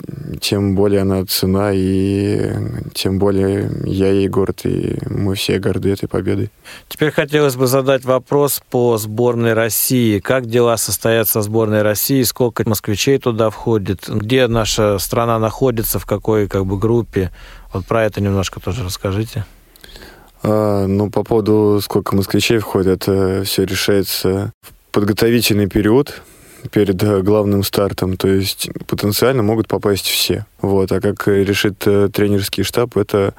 тем более она цена, и тем более я ей горд, и мы все горды этой победой. Теперь хотелось бы задать вопрос по сборной России. Как дела состоят со сборной России? Сколько москвичей туда входит? Где наша страна находится? В какой как бы, группе? Вот про это немножко тоже расскажите. А, ну, по поводу сколько москвичей входит, это все решается в подготовительный период перед э, главным стартом. То есть потенциально могут попасть все. Вот. А как решит э, тренерский штаб, это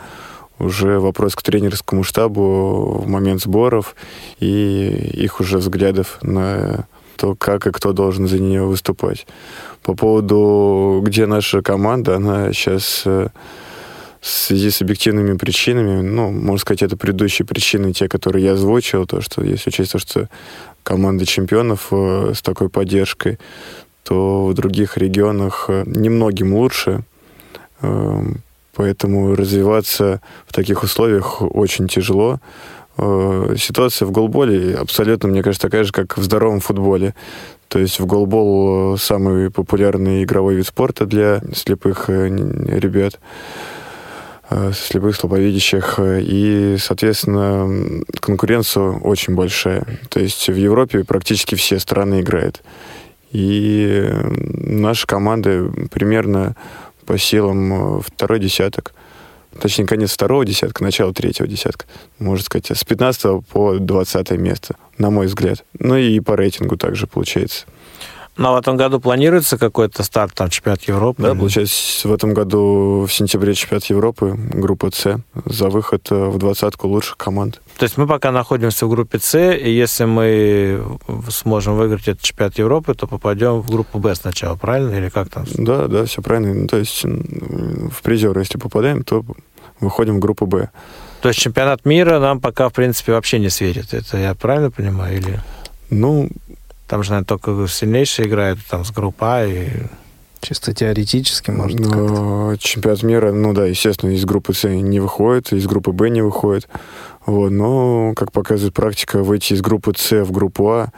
уже вопрос к тренерскому штабу в момент сборов и их уже взглядов на то, как и кто должен за нее выступать. По поводу, где наша команда, она сейчас э, в связи с объективными причинами, ну, можно сказать, это предыдущие причины, те, которые я озвучил, то, что если учесть то, что команда чемпионов э, с такой поддержкой, то в других регионах э, немногим лучше. Э, поэтому развиваться в таких условиях очень тяжело. Ситуация в голболе абсолютно, мне кажется, такая же, как в здоровом футболе. То есть в голбол самый популярный игровой вид спорта для слепых ребят. Э, слепых, слабовидящих. И, соответственно, конкуренция очень большая. То есть в Европе практически все страны играют. И наша команда примерно по силам второй десяток. Точнее, конец второго десятка, начало третьего десятка. Можно сказать, с 15 по 20 место, на мой взгляд. Ну и по рейтингу также получается. Ну, а в этом году планируется какой-то старт, там, чемпионат Европы? Да, получается, в этом году в сентябре чемпионат Европы, группа С, за выход э, в двадцатку лучших команд. То есть мы пока находимся в группе С, и если мы сможем выиграть этот чемпионат Европы, то попадем в группу Б сначала, правильно? Или как там? Да, да, все правильно. Ну, то есть в призеры, если попадаем, то выходим в группу Б. То есть чемпионат мира нам пока, в принципе, вообще не светит. Это я правильно понимаю? Или... Ну, там же, наверное, только сильнейшие играют, там, с группа и... Чисто теоретически, может, Но Чемпионат мира, ну да, естественно, из группы С не выходит, из группы Б не выходит. Вот, но, как показывает практика, выйти из группы С в группу А,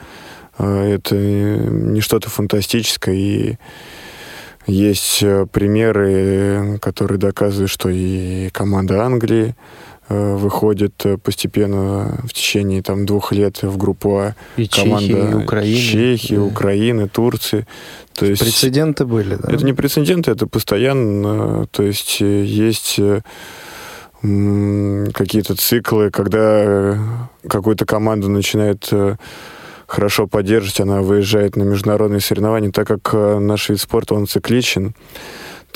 э, это не что-то фантастическое, и есть э, примеры, которые доказывают, что и команда Англии, Э, выходит э, постепенно в течение там, двух лет в группу А. И команда Чехии, и Украины. Чехии, да. Украины, Турции. То есть, прецеденты были, да? Это не прецеденты, это постоянно. То есть э, есть какие-то циклы, когда какую-то команду начинает хорошо поддерживать, она выезжает на международные соревнования, так как наш вид спорта, он цикличен.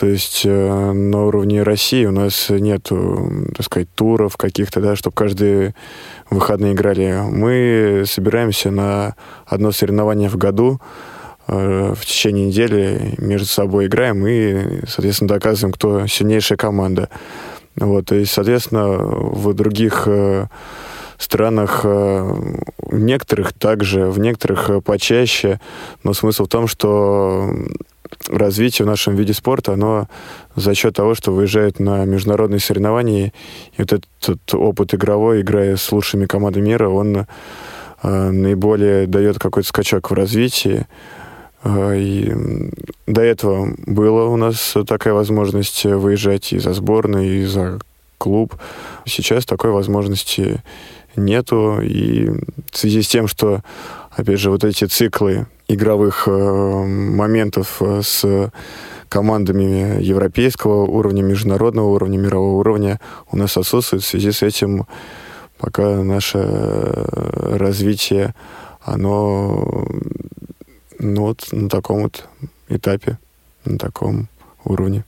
То есть э, на уровне России у нас нет, так сказать, туров каких-то, да, чтобы каждые выходные играли. Мы собираемся на одно соревнование в году, э, в течение недели между собой играем и, соответственно, доказываем, кто сильнейшая команда. Вот, и, соответственно, в других э, странах, в некоторых также, в некоторых почаще, но смысл в том, что развитие в нашем виде спорта, оно за счет того, что выезжает на международные соревнования, и вот этот опыт игровой, играя с лучшими командами мира, он э, наиболее дает какой-то скачок в развитии. Э, и до этого было у нас такая возможность выезжать и за сборную, и за клуб. Сейчас такой возможности нету. И в связи с тем, что, опять же, вот эти циклы игровых э, моментов э, с командами европейского уровня, международного уровня, мирового уровня у нас отсутствует. В связи с этим пока наше развитие, оно ну, вот на таком вот этапе, на таком уровне.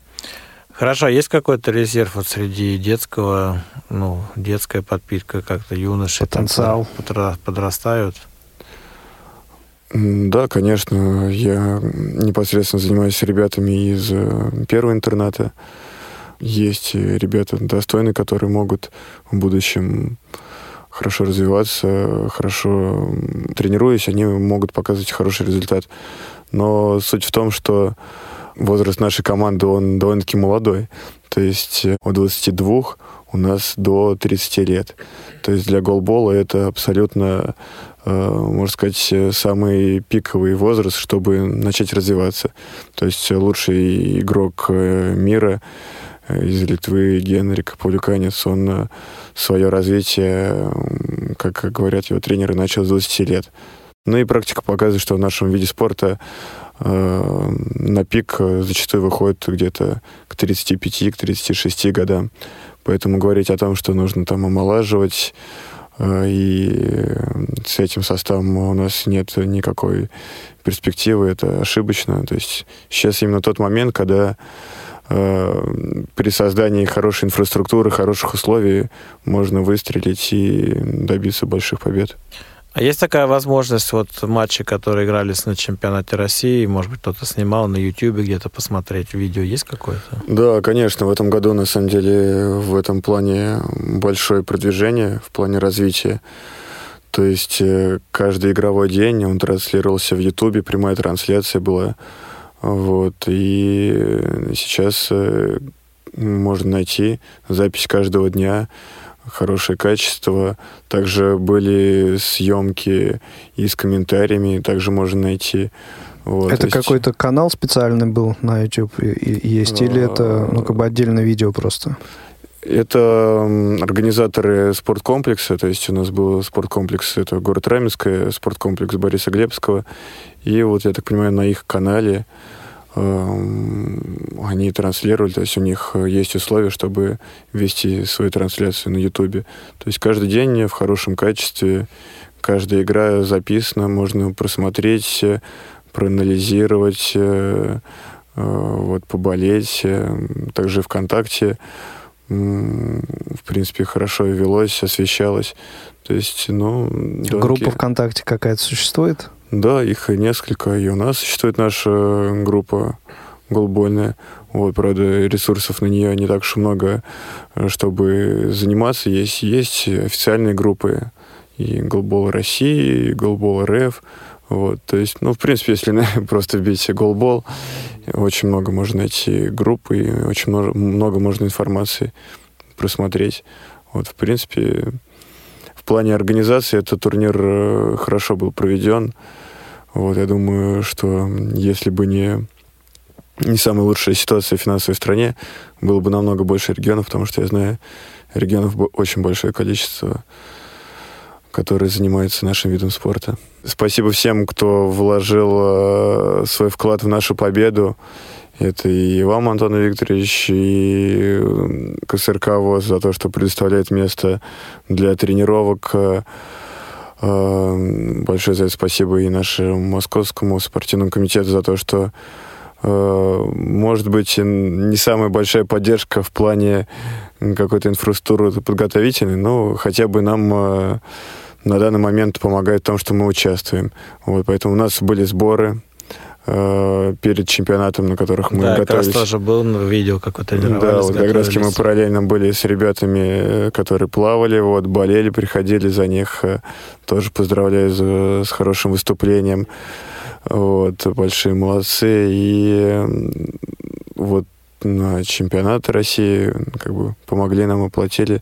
Хорошо, а есть какой-то резерв вот среди детского, ну, детская подпитка как-то юноши? Потенциал. Там подрастают? Да, конечно. Я непосредственно занимаюсь ребятами из э, первого интерната. Есть ребята достойные, которые могут в будущем хорошо развиваться, хорошо тренируясь, они могут показывать хороший результат. Но суть в том, что возраст нашей команды, он довольно-таки молодой. То есть э, от 22 у нас до 30 лет. То есть для голбола это абсолютно Э, можно сказать, самый пиковый возраст, чтобы начать развиваться. То есть лучший игрок э, мира э, из Литвы Генрик Павлюканец, он свое развитие, как говорят его тренеры, начал с 20 лет. Ну и практика показывает, что в нашем виде спорта э, на пик зачастую выходит где-то к 35, к 36 годам. Поэтому говорить о том, что нужно там омолаживать, Э, и с этим составом у нас нет никакой перспективы, это ошибочно. То есть сейчас именно тот момент, когда э, при создании хорошей инфраструктуры, хороших условий можно выстрелить и добиться больших побед. А есть такая возможность, вот матчи, которые игрались на чемпионате России, может быть, кто-то снимал на YouTube где-то посмотреть видео, есть какое-то? Да, конечно, в этом году, на самом деле, в этом плане большое продвижение, в плане развития. То есть э, каждый игровой день он транслировался в Ютубе, прямая трансляция была. Вот, и сейчас э, можно найти запись каждого дня хорошее качество. Также были съемки и с комментариями, также можно найти. Вот, это есть... какой-то канал специальный был на YouTube есть, или это ну, как бы отдельное видео просто? Это организаторы спорткомплекса, то есть у нас был спорткомплекс, это город Раменское, спорткомплекс Бориса Глебского, и вот, я так понимаю, на их канале они транслировали, то есть у них э, есть условия, чтобы вести свою трансляцию на Ютубе. То есть каждый день в хорошем качестве, каждая игра записана, можно просмотреть, проанализировать, вот, поболеть. Также ВКонтакте, в принципе, хорошо велось, освещалось. То есть, ну... Донки... Группа ВКонтакте какая-то существует? Да, их несколько. И у нас существует наша группа голбольная. Вот, правда, ресурсов на нее не так уж много, чтобы заниматься. Есть, есть официальные группы и голбол России, и голбол РФ. Вот, то есть, ну, в принципе, если просто вбить голбол, очень много можно найти группы, и очень много, много можно информации просмотреть. Вот, в принципе, в плане организации этот турнир э, хорошо был проведен. Вот, я думаю, что если бы не, не самая лучшая ситуация в финансовой стране, было бы намного больше регионов, потому что я знаю регионов очень большое количество, которые занимаются нашим видом спорта. Спасибо всем, кто вложил э, свой вклад в нашу победу. Это и вам, Антон Викторович, и КСРК ВОЗ за то, что предоставляет место для тренировок. Э, э, большое за это спасибо и нашему Московскому спортивному комитету за то, что э, может быть, не самая большая поддержка в плане какой-то инфраструктуры подготовительной, но хотя бы нам на данный момент помогает в том, что мы участвуем. Вот, поэтому у нас были сборы, Э, перед чемпионатом, на которых мы да, готовились. Да, как тоже был видео, как вы тренировались. Да, вот как раз мы параллельно были с ребятами, э, которые плавали, вот, болели, приходили за них. Э, тоже поздравляю за, с хорошим выступлением. Вот, большие молодцы. И вот на чемпионат России как бы помогли нам, оплатили.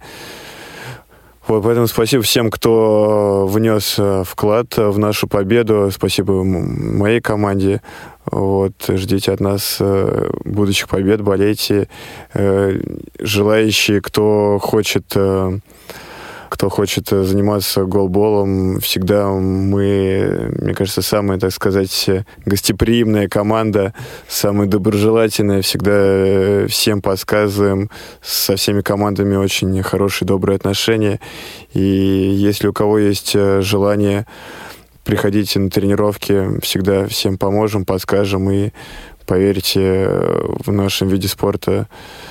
Вот, поэтому спасибо всем, кто внес э, вклад в нашу победу. Спасибо моей команде. Вот, ждите от нас э, будущих побед, болейте. Э, желающие, кто хочет кто хочет заниматься голболом, всегда мы, мне кажется, самая, так сказать, гостеприимная команда, самая доброжелательная, всегда э, всем подсказываем, со всеми командами очень хорошие, добрые отношения. И если у кого есть э, желание, приходите на тренировки, всегда всем поможем, подскажем и поверьте, э, в нашем виде спорта Э,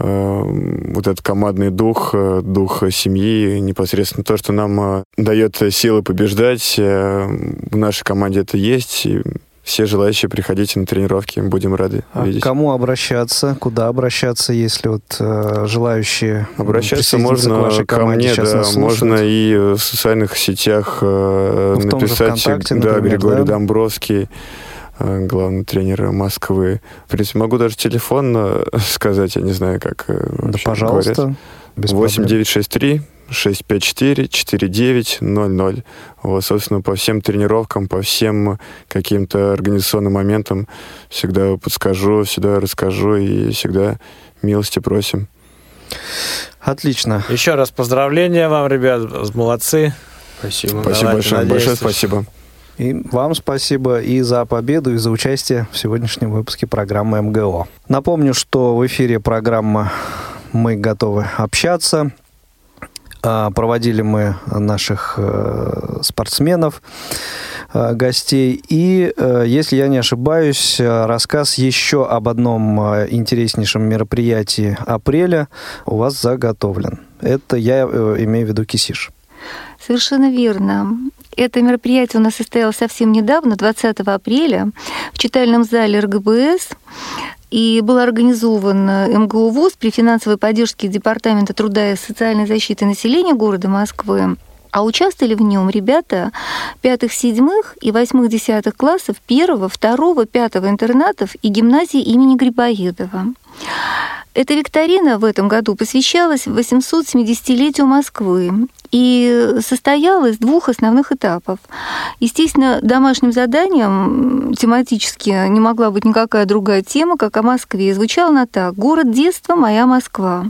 вот этот командный дух, э, дух семьи, непосредственно то, что нам э, дает силы побеждать. В нашей команде это есть. И все желающие приходите на тренировки, будем рады а видеть. Кому обращаться, куда обращаться, если вот э, желающие обращаться можно к вашей ко мне, да, можно и в социальных сетях э, ну, написать, да, Григорий да? Домбровский. Э, главный тренер Москвы. В принципе, могу даже телефон э, сказать, я не знаю, как э, Да, пожалуйста. 8963 654 4900. Вот, собственно, по всем тренировкам, по всем каким-то организационным моментам всегда подскажу, всегда расскажу и всегда милости просим. Отлично. Еще раз поздравления вам, ребят, молодцы. Спасибо. Спасибо большое. Большое спасибо. И вам спасибо и за победу, и за участие в сегодняшнем выпуске программы МГО. Напомню, что в эфире программа «Мы готовы общаться». А, проводили мы наших э, спортсменов, э, гостей. И, э, если я не ошибаюсь, рассказ еще об одном интереснейшем мероприятии апреля у вас заготовлен. Это я имею в виду Кисиш. Совершенно верно. Это мероприятие у нас состоялось совсем недавно, 20 апреля, в читальном зале РГБС. И был организован МГУ ВУЗ при финансовой поддержке Департамента труда и социальной защиты населения города Москвы. А участвовали в нем ребята пятых, седьмых и восьмых, десятых классов первого, второго, пятого интернатов и гимназии имени Грибоедова. Эта викторина в этом году посвящалась 870-летию Москвы и состояла из двух основных этапов. Естественно, домашним заданием тематически не могла быть никакая другая тема, как о Москве. И звучала она так «Город детства, моя Москва».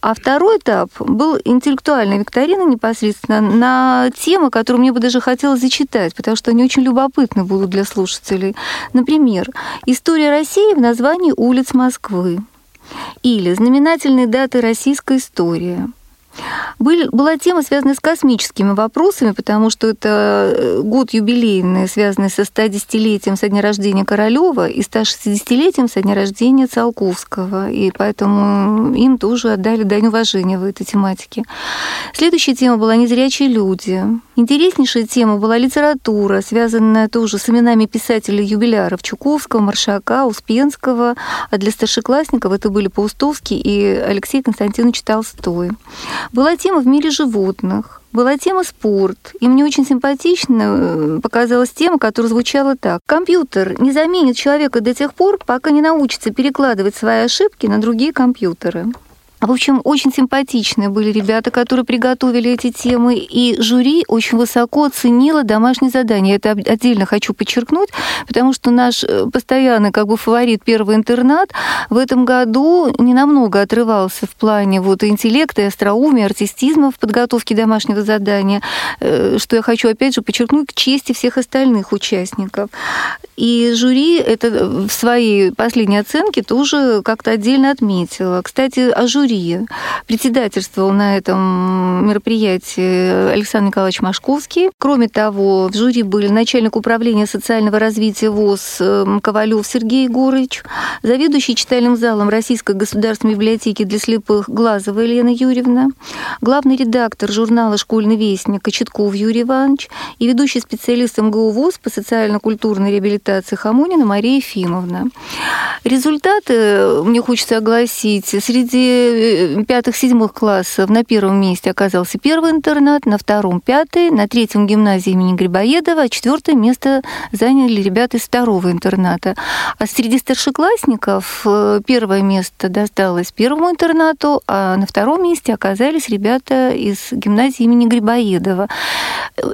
А второй этап был интеллектуальная викторина непосредственно на темы, которые мне бы даже хотелось зачитать, потому что они очень любопытны будут для слушателей. Например, «История России в названии улиц Москвы» или знаменательные даты российской истории. Был, была тема, связанная с космическими вопросами, потому что это э, год юбилейный, связанный со 110-летием со дня рождения Королева и 160-летием со дня рождения Циолковского. И поэтому им тоже отдали дань уважения в этой тематике. Следующая тема была «Незрячие люди». Интереснейшая тема была литература, связанная тоже с именами писателей-юбиляров Чуковского, Маршака, Успенского. А для старшеклассников это были Паустовский и Алексей Константинович Толстой. Была тема в мире животных, была тема спорт. И мне очень симпатично э, показалась тема, которая звучала так. Компьютер не заменит человека до тех пор, пока не научится перекладывать свои ошибки на другие компьютеры. В общем, очень симпатичные были ребята, которые приготовили эти темы, и жюри очень высоко оценило домашнее задание. Это отдельно хочу подчеркнуть, потому что наш э, постоянный как бы фаворит первый интернат в этом году не намного отрывался в плане вот интеллекта, и остроумия, артистизма в подготовке домашнего задания, э, что я хочу опять же подчеркнуть к чести всех остальных участников. И жюри это в своей последней оценке тоже как-то отдельно отметило. Кстати, о жюри жюри. Председательствовал на этом мероприятии Александр Николаевич Машковский. Кроме того, в жюри были начальник управления социального развития ВОЗ эм, Ковалев Сергей Егорович, заведующий читальным залом Российской государственной библиотеки для слепых Глазова Елена Юрьевна, главный редактор журнала «Школьный вестник» Кочетков Юрий Иванович и ведущий специалист МГУ ВОЗ по социально-культурной реабилитации Хамонина Мария Ефимовна. Результаты, мне хочется огласить, среди пятых-седьмых классов на первом месте оказался первый интернат, на втором пятый, на третьем гимназия имени Грибоедова, а четвертое место заняли ребята из второго интерната. А среди старшеклассников э, первое место досталось первому интернату, а на втором месте оказались ребята из гимназии имени Грибоедова.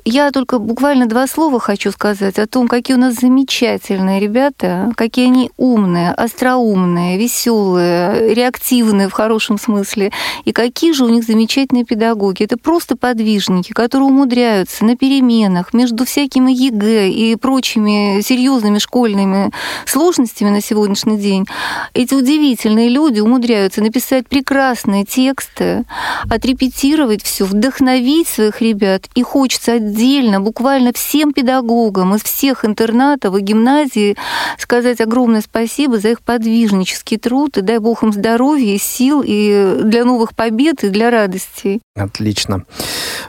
Я только буквально два слова хочу сказать о том, какие у нас замечательные ребята, какие они умные, остроумные, веселые, реактивные в хорошем хорошем смысле. И какие же у них замечательные педагоги. Это просто подвижники, которые умудряются на переменах между всякими ЕГЭ и прочими серьезными школьными сложностями на сегодняшний день. Эти удивительные люди умудряются написать прекрасные тексты, отрепетировать все, вдохновить своих ребят. И хочется отдельно, буквально всем педагогам из всех интернатов и гимназий сказать огромное спасибо за их подвижнический труд. И дай Бог им здоровья, сил и для новых побед, и для радости. Отлично.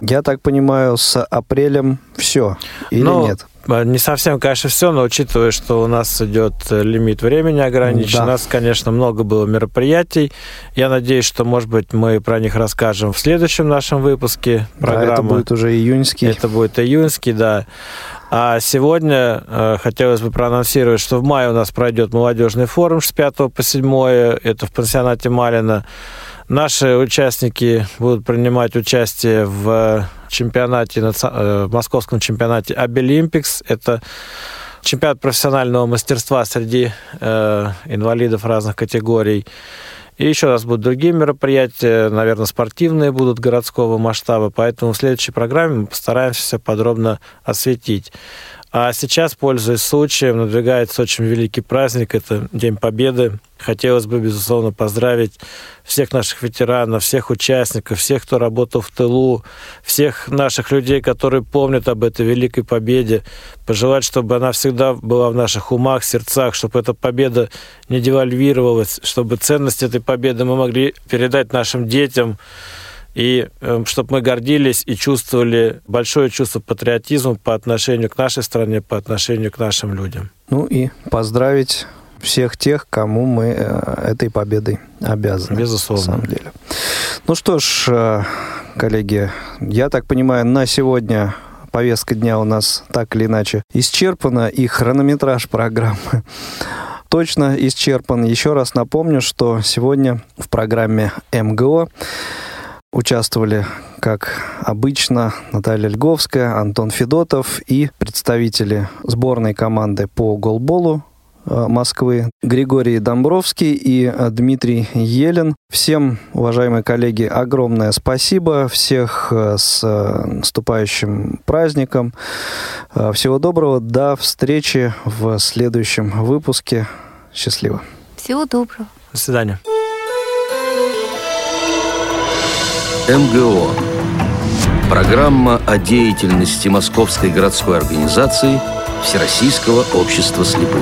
Я так понимаю, с апрелем все или ну, нет? Не совсем, конечно, все, но учитывая, что у нас идет лимит времени ограничен, да. у нас, конечно, много было мероприятий. Я надеюсь, что, может быть, мы про них расскажем в следующем нашем выпуске программы. Да, это будет уже июньский. Это будет июньский, да. А сегодня э, хотелось бы проанонсировать, что в мае у нас пройдет молодежный форум с 5 по 7. Это в пансионате Малина. Наши участники будут принимать участие в чемпионате, э, в московском чемпионате Обилимпикс. Это чемпионат профессионального мастерства среди э, инвалидов разных категорий. И еще раз будут другие мероприятия, наверное, спортивные будут городского масштаба, поэтому в следующей программе мы постараемся подробно осветить. А сейчас, пользуясь случаем, надвигается очень великий праздник, это День Победы. Хотелось бы, безусловно, поздравить всех наших ветеранов, всех участников, всех, кто работал в тылу, всех наших людей, которые помнят об этой великой победе. Пожелать, чтобы она всегда была в наших умах, сердцах, чтобы эта победа не девальвировалась, чтобы ценность этой победы мы могли передать нашим детям, и э, чтобы мы гордились и чувствовали большое чувство патриотизма по отношению к нашей стране, по отношению к нашим людям. Ну и поздравить всех тех, кому мы э, этой победой обязаны. Безусловно. На самом деле. Ну что ж, э, коллеги, я так понимаю, на сегодня повестка дня у нас так или иначе исчерпана, и хронометраж программы точно исчерпан. Еще раз напомню, что сегодня в программе МГО участвовали, как обычно, Наталья Льговская, Антон Федотов и представители сборной команды по голболу э, Москвы, Григорий Домбровский и э, Дмитрий Елен. Всем, уважаемые коллеги, огромное спасибо. Всех э, с наступающим праздником. Всего доброго. До встречи в следующем выпуске. Счастливо. Всего доброго. До свидания. МГО. Программа о деятельности Московской городской организации Всероссийского общества слепых.